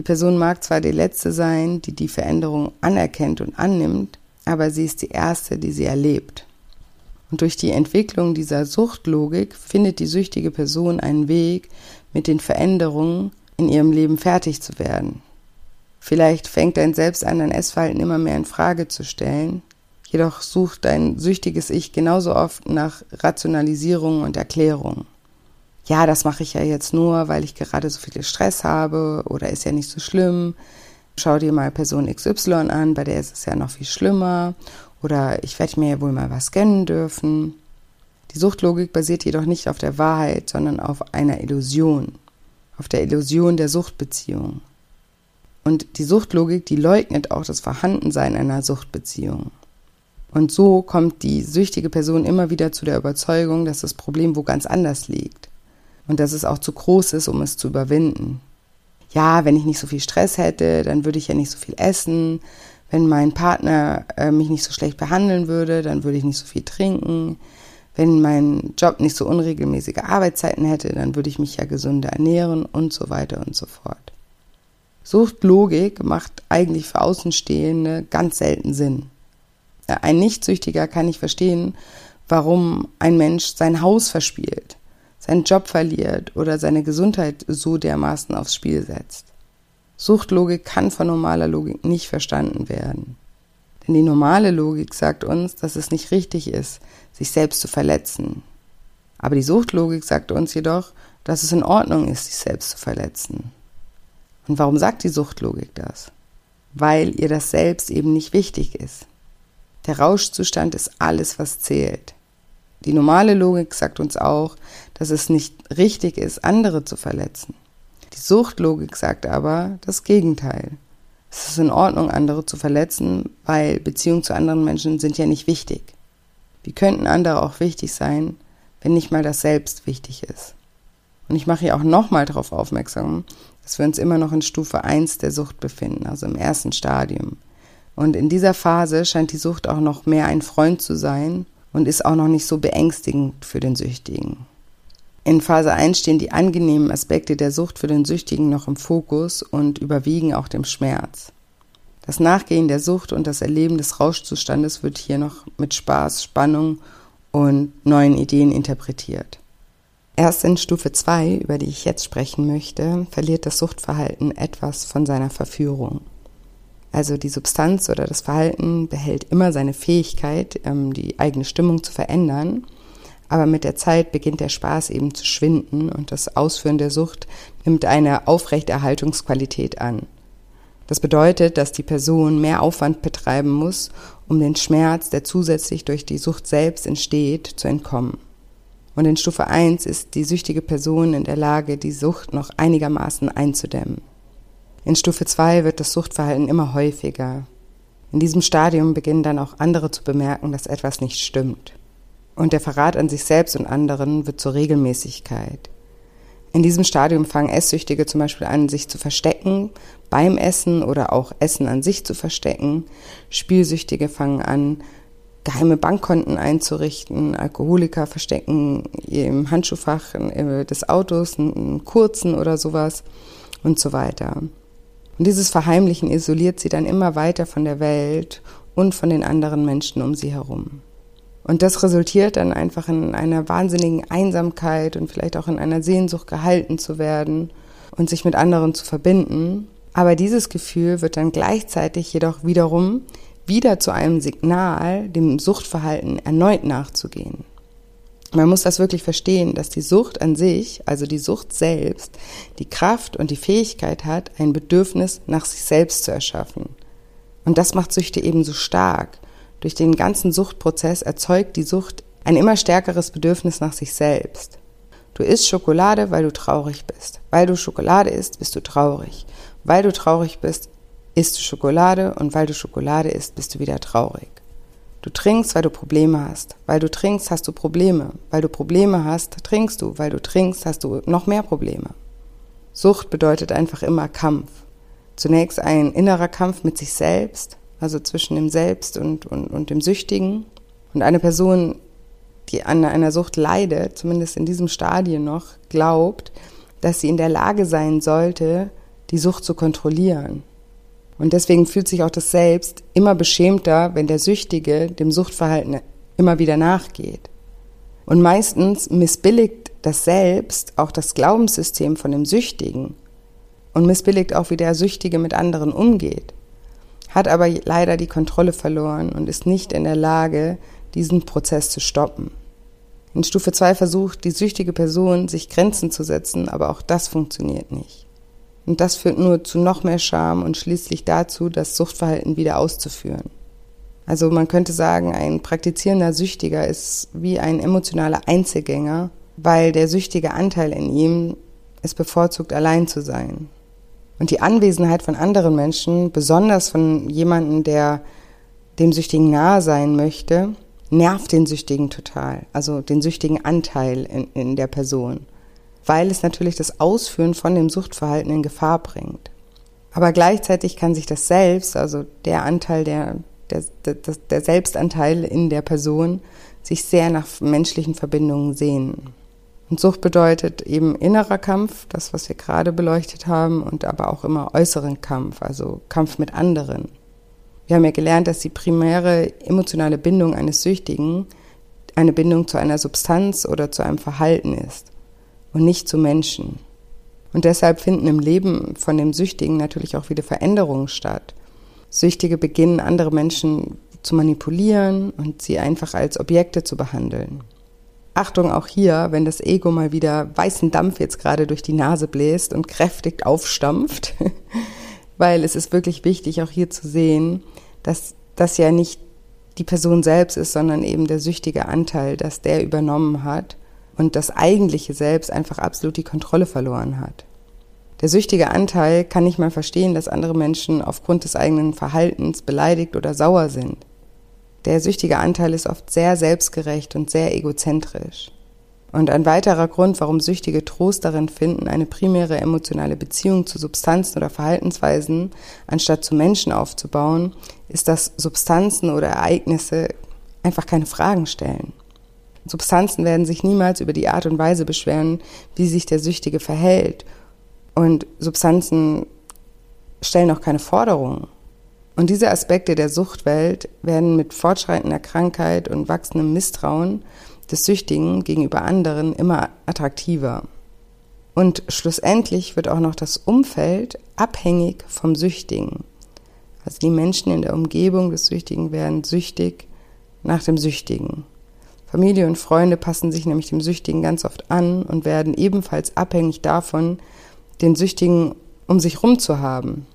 Die Person mag zwar die letzte sein, die die Veränderung anerkennt und annimmt, aber sie ist die erste, die sie erlebt. Und durch die Entwicklung dieser Suchtlogik findet die süchtige Person einen Weg, mit den Veränderungen in ihrem Leben fertig zu werden. Vielleicht fängt dein Selbst an, dein Essverhalten immer mehr in Frage zu stellen. Jedoch sucht dein süchtiges Ich genauso oft nach Rationalisierung und Erklärung ja, das mache ich ja jetzt nur, weil ich gerade so viel Stress habe oder ist ja nicht so schlimm. Schau dir mal Person XY an, bei der ist es ja noch viel schlimmer. Oder ich werde mir ja wohl mal was gönnen dürfen. Die Suchtlogik basiert jedoch nicht auf der Wahrheit, sondern auf einer Illusion. Auf der Illusion der Suchtbeziehung. Und die Suchtlogik, die leugnet auch das Vorhandensein einer Suchtbeziehung. Und so kommt die süchtige Person immer wieder zu der Überzeugung, dass das Problem wo ganz anders liegt und dass es auch zu groß ist, um es zu überwinden. Ja, wenn ich nicht so viel Stress hätte, dann würde ich ja nicht so viel essen. Wenn mein Partner äh, mich nicht so schlecht behandeln würde, dann würde ich nicht so viel trinken. Wenn mein Job nicht so unregelmäßige Arbeitszeiten hätte, dann würde ich mich ja gesünder ernähren und so weiter und so fort. Suchtlogik macht eigentlich für Außenstehende ganz selten Sinn. Ein Nichtsüchtiger kann nicht verstehen, warum ein Mensch sein Haus verspielt seinen Job verliert oder seine Gesundheit so dermaßen aufs Spiel setzt. Suchtlogik kann von normaler Logik nicht verstanden werden. Denn die normale Logik sagt uns, dass es nicht richtig ist, sich selbst zu verletzen. Aber die Suchtlogik sagt uns jedoch, dass es in Ordnung ist, sich selbst zu verletzen. Und warum sagt die Suchtlogik das? Weil ihr das Selbst eben nicht wichtig ist. Der Rauschzustand ist alles, was zählt. Die normale Logik sagt uns auch, dass es nicht richtig ist, andere zu verletzen. Die Suchtlogik sagt aber das Gegenteil. Es ist in Ordnung, andere zu verletzen, weil Beziehungen zu anderen Menschen sind ja nicht wichtig. Wie könnten andere auch wichtig sein, wenn nicht mal das Selbst wichtig ist? Und ich mache hier auch nochmal darauf aufmerksam, dass wir uns immer noch in Stufe 1 der Sucht befinden, also im ersten Stadium. Und in dieser Phase scheint die Sucht auch noch mehr ein Freund zu sein und ist auch noch nicht so beängstigend für den Süchtigen. In Phase 1 stehen die angenehmen Aspekte der Sucht für den Süchtigen noch im Fokus und überwiegen auch dem Schmerz. Das Nachgehen der Sucht und das Erleben des Rauschzustandes wird hier noch mit Spaß, Spannung und neuen Ideen interpretiert. Erst in Stufe 2, über die ich jetzt sprechen möchte, verliert das Suchtverhalten etwas von seiner Verführung. Also die Substanz oder das Verhalten behält immer seine Fähigkeit, ähm, die eigene Stimmung zu verändern, aber mit der Zeit beginnt der Spaß eben zu schwinden und das Ausführen der Sucht nimmt eine Aufrechterhaltungsqualität an. Das bedeutet, dass die Person mehr Aufwand betreiben muss, um den Schmerz, der zusätzlich durch die Sucht selbst entsteht, zu entkommen. Und in Stufe 1 ist die süchtige Person in der Lage, die Sucht noch einigermaßen einzudämmen. In Stufe 2 wird das Suchtverhalten immer häufiger. In diesem Stadium beginnen dann auch andere zu bemerken, dass etwas nicht stimmt. Und der Verrat an sich selbst und anderen wird zur Regelmäßigkeit. In diesem Stadium fangen Esssüchtige zum Beispiel an, sich zu verstecken beim Essen oder auch Essen an sich zu verstecken. Spielsüchtige fangen an, geheime Bankkonten einzurichten. Alkoholiker verstecken im Handschuhfach äh, des Autos einen kurzen oder sowas und so weiter. Und dieses Verheimlichen isoliert sie dann immer weiter von der Welt und von den anderen Menschen um sie herum. Und das resultiert dann einfach in einer wahnsinnigen Einsamkeit und vielleicht auch in einer Sehnsucht gehalten zu werden und sich mit anderen zu verbinden. Aber dieses Gefühl wird dann gleichzeitig jedoch wiederum wieder zu einem Signal, dem Suchtverhalten erneut nachzugehen. Man muss das wirklich verstehen, dass die Sucht an sich, also die Sucht selbst, die Kraft und die Fähigkeit hat, ein Bedürfnis nach sich selbst zu erschaffen. Und das macht Süchte eben so stark. Durch den ganzen Suchtprozess erzeugt die Sucht ein immer stärkeres Bedürfnis nach sich selbst. Du isst Schokolade, weil du traurig bist. Weil du Schokolade isst, bist du traurig. Weil du traurig bist, isst du Schokolade und weil du Schokolade isst, bist du wieder traurig. Du trinkst, weil du Probleme hast. Weil du trinkst, hast du Probleme. Weil du Probleme hast, trinkst du. Weil du trinkst, hast du noch mehr Probleme. Sucht bedeutet einfach immer Kampf. Zunächst ein innerer Kampf mit sich selbst, also zwischen dem Selbst und, und, und dem Süchtigen. Und eine Person, die an einer Sucht leidet, zumindest in diesem Stadium noch, glaubt, dass sie in der Lage sein sollte, die Sucht zu kontrollieren. Und deswegen fühlt sich auch das Selbst immer beschämter, wenn der Süchtige dem Suchtverhalten immer wieder nachgeht. Und meistens missbilligt das Selbst auch das Glaubenssystem von dem Süchtigen und missbilligt auch, wie der Süchtige mit anderen umgeht, hat aber leider die Kontrolle verloren und ist nicht in der Lage, diesen Prozess zu stoppen. In Stufe 2 versucht die süchtige Person, sich Grenzen zu setzen, aber auch das funktioniert nicht. Und das führt nur zu noch mehr Scham und schließlich dazu, das Suchtverhalten wieder auszuführen. Also man könnte sagen, ein praktizierender Süchtiger ist wie ein emotionaler Einzelgänger, weil der süchtige Anteil in ihm es bevorzugt, allein zu sein. Und die Anwesenheit von anderen Menschen, besonders von jemandem, der dem Süchtigen nahe sein möchte, nervt den Süchtigen total, also den süchtigen Anteil in, in der Person weil es natürlich das Ausführen von dem Suchtverhalten in Gefahr bringt. Aber gleichzeitig kann sich das Selbst, also der Anteil, der, der, der, der Selbstanteil in der Person, sich sehr nach menschlichen Verbindungen sehnen. Und Sucht bedeutet eben innerer Kampf, das, was wir gerade beleuchtet haben, und aber auch immer äußeren Kampf, also Kampf mit anderen. Wir haben ja gelernt, dass die primäre emotionale Bindung eines Süchtigen eine Bindung zu einer Substanz oder zu einem Verhalten ist und nicht zu Menschen. Und deshalb finden im Leben von dem Süchtigen natürlich auch wieder Veränderungen statt. Süchtige beginnen andere Menschen zu manipulieren und sie einfach als Objekte zu behandeln. Achtung auch hier, wenn das Ego mal wieder weißen Dampf jetzt gerade durch die Nase bläst und kräftig aufstampft, weil es ist wirklich wichtig auch hier zu sehen, dass das ja nicht die Person selbst ist, sondern eben der süchtige Anteil, dass der übernommen hat und das eigentliche Selbst einfach absolut die Kontrolle verloren hat. Der süchtige Anteil kann nicht mal verstehen, dass andere Menschen aufgrund des eigenen Verhaltens beleidigt oder sauer sind. Der süchtige Anteil ist oft sehr selbstgerecht und sehr egozentrisch. Und ein weiterer Grund, warum Süchtige Trost darin finden, eine primäre emotionale Beziehung zu Substanzen oder Verhaltensweisen anstatt zu Menschen aufzubauen, ist, dass Substanzen oder Ereignisse einfach keine Fragen stellen. Substanzen werden sich niemals über die Art und Weise beschweren, wie sich der Süchtige verhält. Und Substanzen stellen auch keine Forderungen. Und diese Aspekte der Suchtwelt werden mit fortschreitender Krankheit und wachsendem Misstrauen des Süchtigen gegenüber anderen immer attraktiver. Und schlussendlich wird auch noch das Umfeld abhängig vom Süchtigen. Also die Menschen in der Umgebung des Süchtigen werden süchtig nach dem Süchtigen. Familie und Freunde passen sich nämlich dem Süchtigen ganz oft an und werden ebenfalls abhängig davon, den Süchtigen um sich rum zu haben.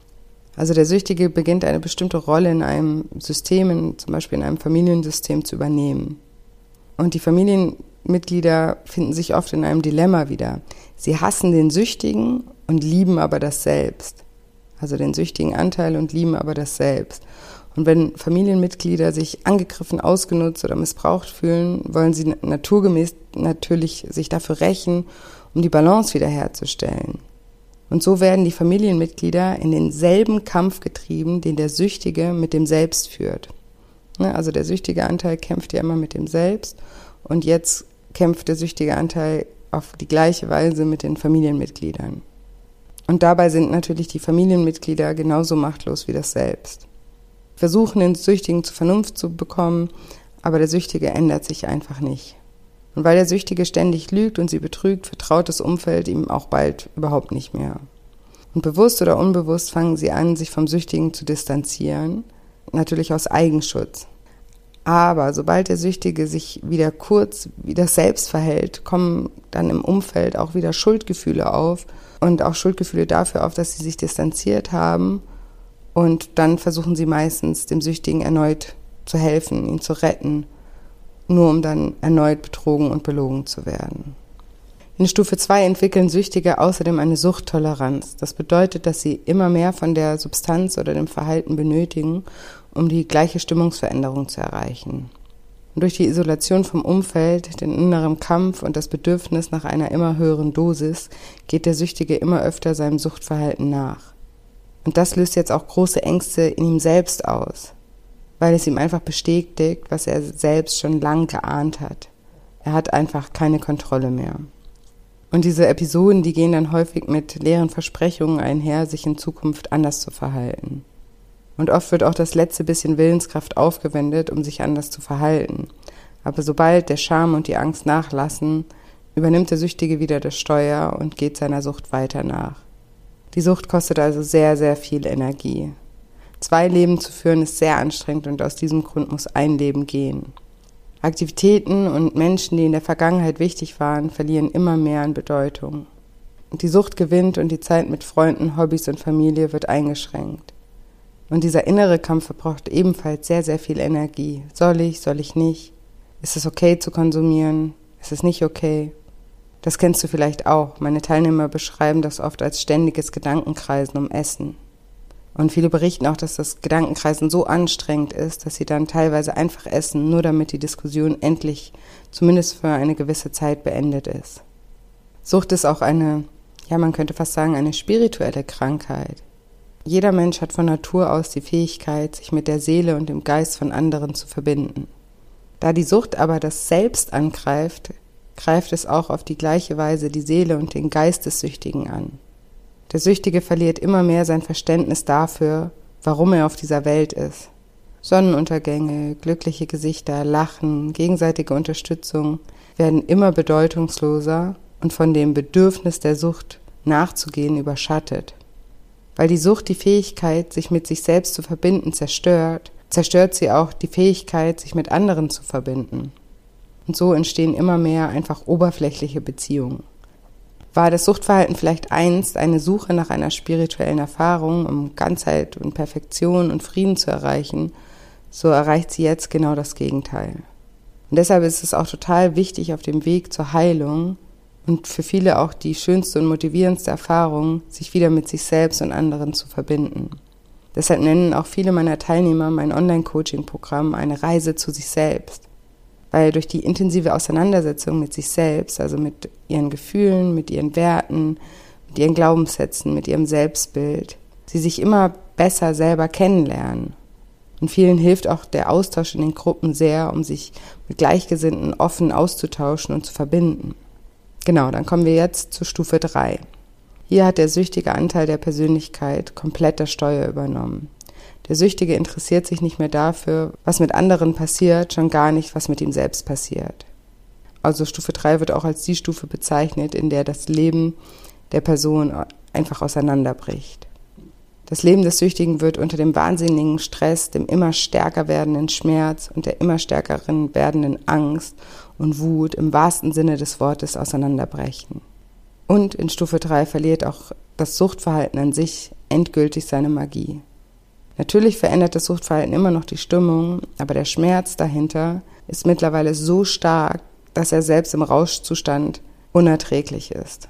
Also der Süchtige beginnt eine bestimmte Rolle in einem System, in, zum Beispiel in einem Familiensystem zu übernehmen. Und die Familienmitglieder finden sich oft in einem Dilemma wieder. Sie hassen den Süchtigen und lieben aber das Selbst. Also den süchtigen Anteil und lieben aber das Selbst. Und wenn Familienmitglieder sich angegriffen, ausgenutzt oder missbraucht fühlen, wollen sie naturgemäß natürlich sich dafür rächen, um die Balance wiederherzustellen. Und so werden die Familienmitglieder in denselben Kampf getrieben, den der Süchtige mit dem Selbst führt. Ne, also der süchtige Anteil kämpft ja immer mit dem Selbst und jetzt kämpft der süchtige Anteil auf die gleiche Weise mit den Familienmitgliedern. Und dabei sind natürlich die Familienmitglieder genauso machtlos wie das Selbst. Versuchen den Süchtigen zur Vernunft zu bekommen, aber der Süchtige ändert sich einfach nicht. Und weil der Süchtige ständig lügt und sie betrügt, vertraut das Umfeld ihm auch bald überhaupt nicht mehr. Und bewusst oder unbewusst fangen sie an, sich vom Süchtigen zu distanzieren natürlich aus Eigenschutz. Aber sobald der Süchtige sich wieder kurz wieder selbst verhält, kommen dann im Umfeld auch wieder Schuldgefühle auf und auch Schuldgefühle dafür auf, dass sie sich distanziert haben. Und dann versuchen sie meistens dem Süchtigen erneut zu helfen, ihn zu retten, nur um dann erneut betrogen und belogen zu werden. In Stufe 2 entwickeln Süchtige außerdem eine Suchttoleranz. Das bedeutet, dass sie immer mehr von der Substanz oder dem Verhalten benötigen, um die gleiche Stimmungsveränderung zu erreichen. Und durch die Isolation vom Umfeld, den inneren Kampf und das Bedürfnis nach einer immer höheren Dosis geht der Süchtige immer öfter seinem Suchtverhalten nach. Und das löst jetzt auch große Ängste in ihm selbst aus, weil es ihm einfach bestätigt, was er selbst schon lang geahnt hat. Er hat einfach keine Kontrolle mehr. Und diese Episoden, die gehen dann häufig mit leeren Versprechungen einher, sich in Zukunft anders zu verhalten. Und oft wird auch das letzte bisschen Willenskraft aufgewendet, um sich anders zu verhalten. Aber sobald der Scham und die Angst nachlassen, übernimmt der Süchtige wieder das Steuer und geht seiner Sucht weiter nach. Die Sucht kostet also sehr, sehr viel Energie. Zwei Leben zu führen ist sehr anstrengend und aus diesem Grund muss ein Leben gehen. Aktivitäten und Menschen, die in der Vergangenheit wichtig waren, verlieren immer mehr an Bedeutung. Die Sucht gewinnt und die Zeit mit Freunden, Hobbys und Familie wird eingeschränkt. Und dieser innere Kampf verbraucht ebenfalls sehr, sehr viel Energie. Soll ich, soll ich nicht? Ist es okay zu konsumieren? Ist es nicht okay? Das kennst du vielleicht auch. Meine Teilnehmer beschreiben das oft als ständiges Gedankenkreisen um Essen. Und viele berichten auch, dass das Gedankenkreisen so anstrengend ist, dass sie dann teilweise einfach essen, nur damit die Diskussion endlich zumindest für eine gewisse Zeit beendet ist. Sucht ist auch eine, ja, man könnte fast sagen, eine spirituelle Krankheit. Jeder Mensch hat von Natur aus die Fähigkeit, sich mit der Seele und dem Geist von anderen zu verbinden. Da die Sucht aber das Selbst angreift, greift es auch auf die gleiche Weise die Seele und den Geist des Süchtigen an. Der Süchtige verliert immer mehr sein Verständnis dafür, warum er auf dieser Welt ist. Sonnenuntergänge, glückliche Gesichter, Lachen, gegenseitige Unterstützung werden immer bedeutungsloser und von dem Bedürfnis der Sucht nachzugehen überschattet. Weil die Sucht die Fähigkeit, sich mit sich selbst zu verbinden, zerstört, zerstört sie auch die Fähigkeit, sich mit anderen zu verbinden. Und so entstehen immer mehr einfach oberflächliche Beziehungen. War das Suchtverhalten vielleicht einst eine Suche nach einer spirituellen Erfahrung, um Ganzheit und Perfektion und Frieden zu erreichen, so erreicht sie jetzt genau das Gegenteil. Und deshalb ist es auch total wichtig auf dem Weg zur Heilung und für viele auch die schönste und motivierendste Erfahrung, sich wieder mit sich selbst und anderen zu verbinden. Deshalb nennen auch viele meiner Teilnehmer mein Online-Coaching-Programm eine Reise zu sich selbst. Weil durch die intensive Auseinandersetzung mit sich selbst, also mit ihren Gefühlen, mit ihren Werten, mit ihren Glaubenssätzen, mit ihrem Selbstbild, sie sich immer besser selber kennenlernen. Und vielen hilft auch der Austausch in den Gruppen sehr, um sich mit Gleichgesinnten offen auszutauschen und zu verbinden. Genau, dann kommen wir jetzt zu Stufe 3. Hier hat der süchtige Anteil der Persönlichkeit komplett das Steuer übernommen. Der Süchtige interessiert sich nicht mehr dafür, was mit anderen passiert, schon gar nicht, was mit ihm selbst passiert. Also Stufe 3 wird auch als die Stufe bezeichnet, in der das Leben der Person einfach auseinanderbricht. Das Leben des Süchtigen wird unter dem wahnsinnigen Stress, dem immer stärker werdenden Schmerz und der immer stärkeren werdenden Angst und Wut im wahrsten Sinne des Wortes auseinanderbrechen. Und in Stufe 3 verliert auch das Suchtverhalten an sich endgültig seine Magie. Natürlich verändert das Suchtverhalten immer noch die Stimmung, aber der Schmerz dahinter ist mittlerweile so stark, dass er selbst im Rauschzustand unerträglich ist.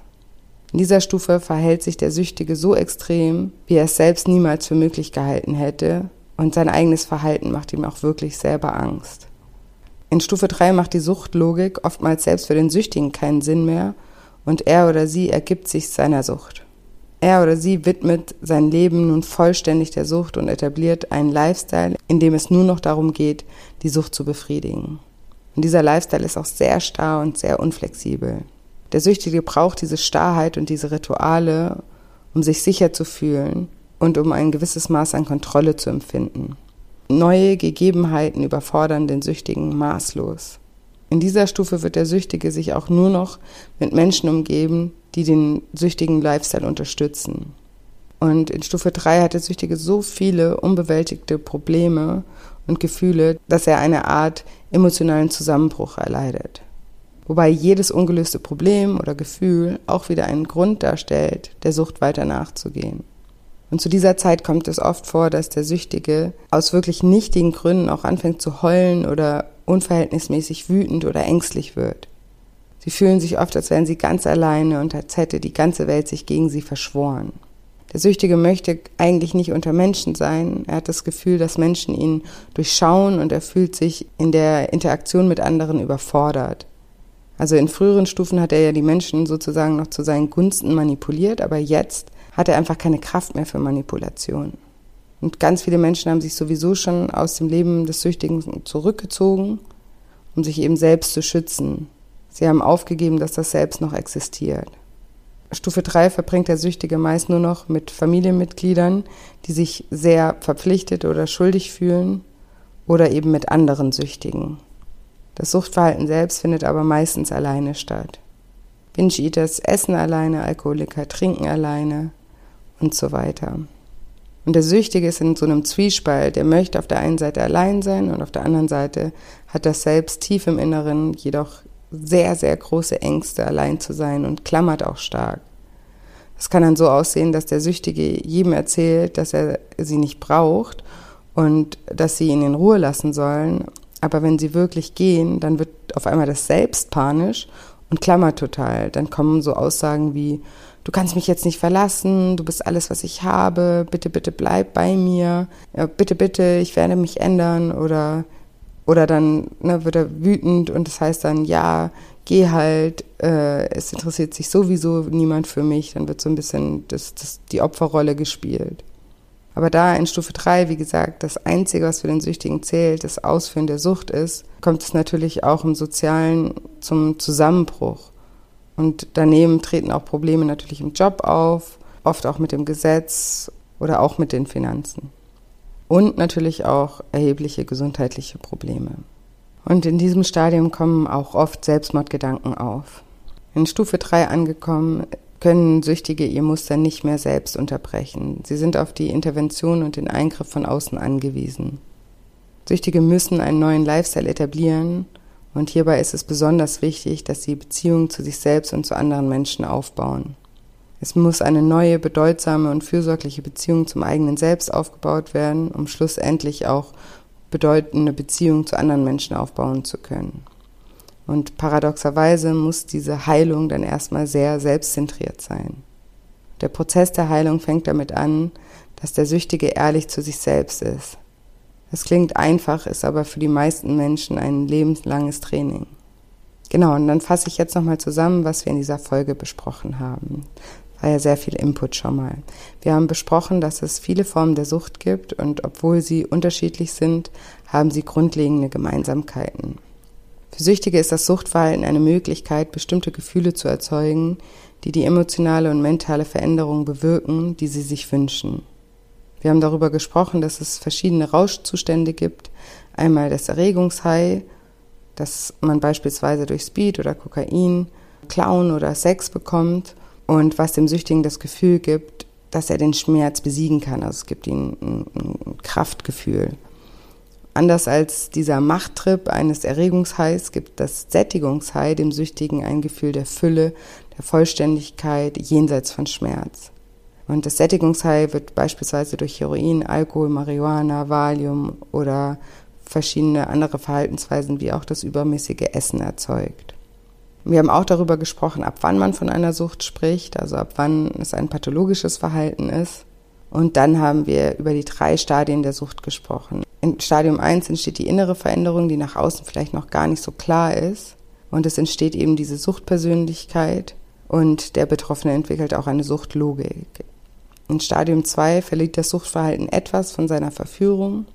In dieser Stufe verhält sich der Süchtige so extrem, wie er es selbst niemals für möglich gehalten hätte, und sein eigenes Verhalten macht ihm auch wirklich selber Angst. In Stufe 3 macht die Suchtlogik oftmals selbst für den Süchtigen keinen Sinn mehr und er oder sie ergibt sich seiner Sucht. Er oder sie widmet sein Leben nun vollständig der Sucht und etabliert einen Lifestyle, in dem es nur noch darum geht, die Sucht zu befriedigen. Und dieser Lifestyle ist auch sehr starr und sehr unflexibel. Der Süchtige braucht diese Starrheit und diese Rituale, um sich sicher zu fühlen und um ein gewisses Maß an Kontrolle zu empfinden. Neue Gegebenheiten überfordern den Süchtigen maßlos. In dieser Stufe wird der Süchtige sich auch nur noch mit Menschen umgeben, die den süchtigen Lifestyle unterstützen. Und in Stufe 3 hat der Süchtige so viele unbewältigte Probleme und Gefühle, dass er eine Art emotionalen Zusammenbruch erleidet. Wobei jedes ungelöste Problem oder Gefühl auch wieder einen Grund darstellt, der Sucht weiter nachzugehen. Und zu dieser Zeit kommt es oft vor, dass der Süchtige aus wirklich nichtigen Gründen auch anfängt zu heulen oder unverhältnismäßig wütend oder ängstlich wird. Sie fühlen sich oft, als wären sie ganz alleine und als hätte die ganze Welt sich gegen sie verschworen. Der Süchtige möchte eigentlich nicht unter Menschen sein. Er hat das Gefühl, dass Menschen ihn durchschauen und er fühlt sich in der Interaktion mit anderen überfordert. Also in früheren Stufen hat er ja die Menschen sozusagen noch zu seinen Gunsten manipuliert, aber jetzt hat er einfach keine Kraft mehr für Manipulation. Und ganz viele Menschen haben sich sowieso schon aus dem Leben des Süchtigen zurückgezogen, um sich eben selbst zu schützen. Sie haben aufgegeben, dass das Selbst noch existiert. Stufe 3 verbringt der Süchtige meist nur noch mit Familienmitgliedern, die sich sehr verpflichtet oder schuldig fühlen oder eben mit anderen Süchtigen. Das Suchtverhalten selbst findet aber meistens alleine statt. Binge-Eaters essen alleine, Alkoholiker trinken alleine und so weiter. Und der Süchtige ist in so einem Zwiespalt. Er möchte auf der einen Seite allein sein und auf der anderen Seite hat das selbst tief im Inneren jedoch sehr, sehr große Ängste, allein zu sein und klammert auch stark. Es kann dann so aussehen, dass der Süchtige jedem erzählt, dass er sie nicht braucht und dass sie ihn in Ruhe lassen sollen. Aber wenn sie wirklich gehen, dann wird auf einmal das Selbst panisch und klammert total. Dann kommen so Aussagen wie, du kannst mich jetzt nicht verlassen, du bist alles, was ich habe, bitte, bitte bleib bei mir, bitte, bitte, ich werde mich ändern oder, oder dann ne, wird er wütend und das heißt dann, ja, geh halt, äh, es interessiert sich sowieso niemand für mich, dann wird so ein bisschen das, das, die Opferrolle gespielt. Aber da in Stufe 3, wie gesagt, das Einzige, was für den Süchtigen zählt, das Ausführen der Sucht ist, kommt es natürlich auch im Sozialen zum Zusammenbruch. Und daneben treten auch Probleme natürlich im Job auf, oft auch mit dem Gesetz oder auch mit den Finanzen. Und natürlich auch erhebliche gesundheitliche Probleme. Und in diesem Stadium kommen auch oft Selbstmordgedanken auf. In Stufe 3 angekommen können Süchtige ihr Muster nicht mehr selbst unterbrechen. Sie sind auf die Intervention und den Eingriff von außen angewiesen. Süchtige müssen einen neuen Lifestyle etablieren und hierbei ist es besonders wichtig, dass sie Beziehungen zu sich selbst und zu anderen Menschen aufbauen. Es muss eine neue, bedeutsame und fürsorgliche Beziehung zum eigenen Selbst aufgebaut werden, um schlussendlich auch bedeuten, eine Beziehung zu anderen Menschen aufbauen zu können. Und paradoxerweise muss diese Heilung dann erstmal sehr selbstzentriert sein. Der Prozess der Heilung fängt damit an, dass der Süchtige ehrlich zu sich selbst ist. Das klingt einfach, ist aber für die meisten Menschen ein lebenslanges Training. Genau, und dann fasse ich jetzt nochmal zusammen, was wir in dieser Folge besprochen haben. War ja sehr viel Input schon mal. Wir haben besprochen, dass es viele Formen der Sucht gibt und obwohl sie unterschiedlich sind, haben sie grundlegende Gemeinsamkeiten. Für Süchtige ist das Suchtverhalten eine Möglichkeit, bestimmte Gefühle zu erzeugen, die die emotionale und mentale Veränderung bewirken, die sie sich wünschen. Wir haben darüber gesprochen, dass es verschiedene Rauschzustände gibt. Einmal das Erregungshigh, das man beispielsweise durch Speed oder Kokain, Klauen oder Sex bekommt und was dem Süchtigen das Gefühl gibt, dass er den Schmerz besiegen kann. Also es gibt ihm ein, ein Kraftgefühl. Anders als dieser Machttrip eines Erregungshighs gibt das Sättigungshigh dem Süchtigen ein Gefühl der Fülle, der Vollständigkeit jenseits von Schmerz. Und das Sättigungshigh wird beispielsweise durch Heroin, Alkohol, Marihuana, Valium oder verschiedene andere Verhaltensweisen wie auch das übermäßige Essen erzeugt. Wir haben auch darüber gesprochen, ab wann man von einer Sucht spricht, also ab wann es ein pathologisches Verhalten ist. Und dann haben wir über die drei Stadien der Sucht gesprochen. In Stadium 1 entsteht die innere Veränderung, die nach außen vielleicht noch gar nicht so klar ist. Und es entsteht eben diese Suchtpersönlichkeit und der Betroffene entwickelt auch eine Suchtlogik. In Stadium 2 verliert das Suchtverhalten etwas von seiner Verführung.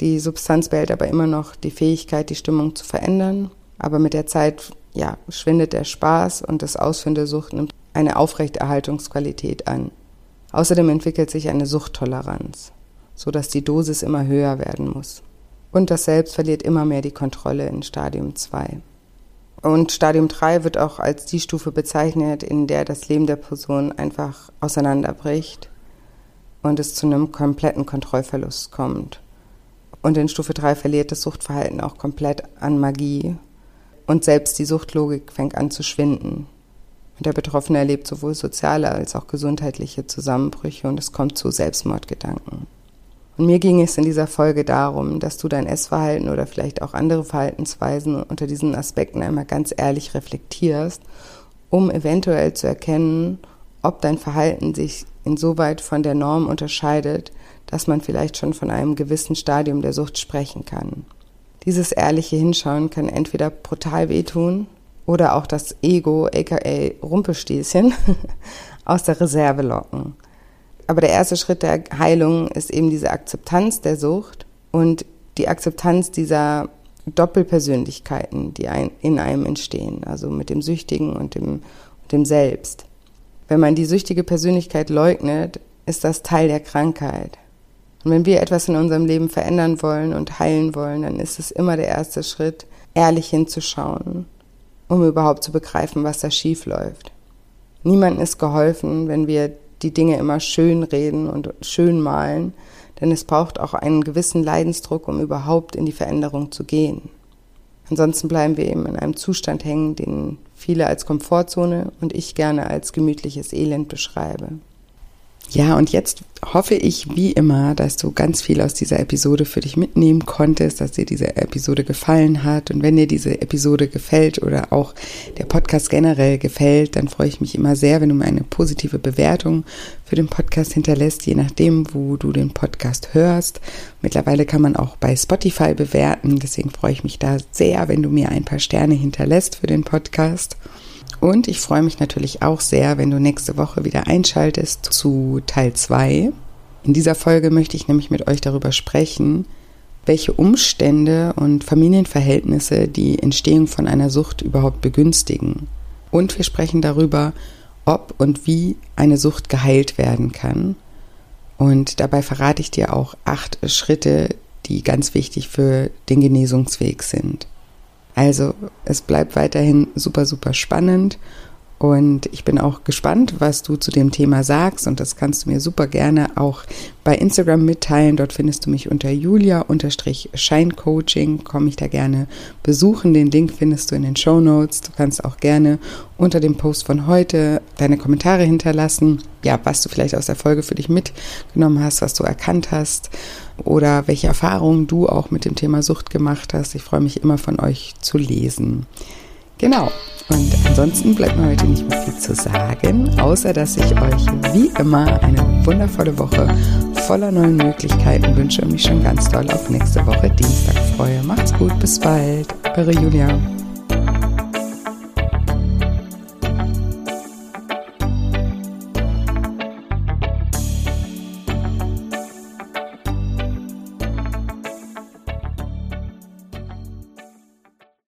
Die Substanz behält aber immer noch die Fähigkeit, die Stimmung zu verändern. Aber mit der Zeit ja, schwindet der Spaß und das Ausführen der Sucht nimmt eine Aufrechterhaltungsqualität an. Außerdem entwickelt sich eine Suchttoleranz sodass die Dosis immer höher werden muss. Und das Selbst verliert immer mehr die Kontrolle in Stadium 2. Und Stadium 3 wird auch als die Stufe bezeichnet, in der das Leben der Person einfach auseinanderbricht und es zu einem kompletten Kontrollverlust kommt. Und in Stufe 3 verliert das Suchtverhalten auch komplett an Magie und selbst die Suchtlogik fängt an zu schwinden. Der Betroffene erlebt sowohl soziale als auch gesundheitliche Zusammenbrüche und es kommt zu Selbstmordgedanken. Und mir ging es in dieser Folge darum, dass du dein Essverhalten oder vielleicht auch andere Verhaltensweisen unter diesen Aspekten einmal ganz ehrlich reflektierst, um eventuell zu erkennen, ob dein Verhalten sich insoweit von der Norm unterscheidet, dass man vielleicht schon von einem gewissen Stadium der Sucht sprechen kann. Dieses ehrliche Hinschauen kann entweder brutal wehtun oder auch das Ego, aka Rumpelstilzchen, aus der Reserve locken. Aber der erste Schritt der Heilung ist eben diese Akzeptanz der Sucht und die Akzeptanz dieser Doppelpersönlichkeiten, die in einem entstehen, also mit dem Süchtigen und dem, dem Selbst. Wenn man die süchtige Persönlichkeit leugnet, ist das Teil der Krankheit. Und wenn wir etwas in unserem Leben verändern wollen und heilen wollen, dann ist es immer der erste Schritt, ehrlich hinzuschauen, um überhaupt zu begreifen, was da schief läuft. Niemandem ist geholfen, wenn wir die Dinge immer schön reden und schön malen, denn es braucht auch einen gewissen Leidensdruck, um überhaupt in die Veränderung zu gehen. Ansonsten bleiben wir eben in einem Zustand hängen, den viele als Komfortzone und ich gerne als gemütliches Elend beschreibe. Ja, und jetzt hoffe ich wie immer, dass du ganz viel aus dieser Episode für dich mitnehmen konntest, dass dir diese Episode gefallen hat. Und wenn dir diese Episode gefällt oder auch der Podcast generell gefällt, dann freue ich mich immer sehr, wenn du mir eine positive Bewertung für den Podcast hinterlässt, je nachdem, wo du den Podcast hörst. Mittlerweile kann man auch bei Spotify bewerten, deswegen freue ich mich da sehr, wenn du mir ein paar Sterne hinterlässt für den Podcast. Und ich freue mich natürlich auch sehr, wenn du nächste Woche wieder einschaltest zu Teil 2. In dieser Folge möchte ich nämlich mit euch darüber sprechen, welche Umstände und Familienverhältnisse die Entstehung von einer Sucht überhaupt begünstigen. Und wir sprechen darüber, ob und wie eine Sucht geheilt werden kann. Und dabei verrate ich dir auch acht Schritte, die ganz wichtig für den Genesungsweg sind. Also es bleibt weiterhin super, super spannend Und ich bin auch gespannt, was du zu dem Thema sagst. Und das kannst du mir super gerne auch bei Instagram mitteilen. Dort findest du mich unter julia-scheincoaching. Komme ich da gerne besuchen. Den Link findest du in den Show Notes. Du kannst auch gerne unter dem Post von heute deine Kommentare hinterlassen. Ja, was du vielleicht aus der Folge für dich mitgenommen hast, was du erkannt hast oder welche Erfahrungen du auch mit dem Thema Sucht gemacht hast. Ich freue mich immer von euch zu lesen. Genau. Und ansonsten bleibt mir heute nicht mehr viel zu sagen, außer dass ich euch wie immer eine wundervolle Woche voller neuen Möglichkeiten wünsche und mich schon ganz doll auf nächste Woche Dienstag freue. Macht's gut, bis bald. Eure Julia.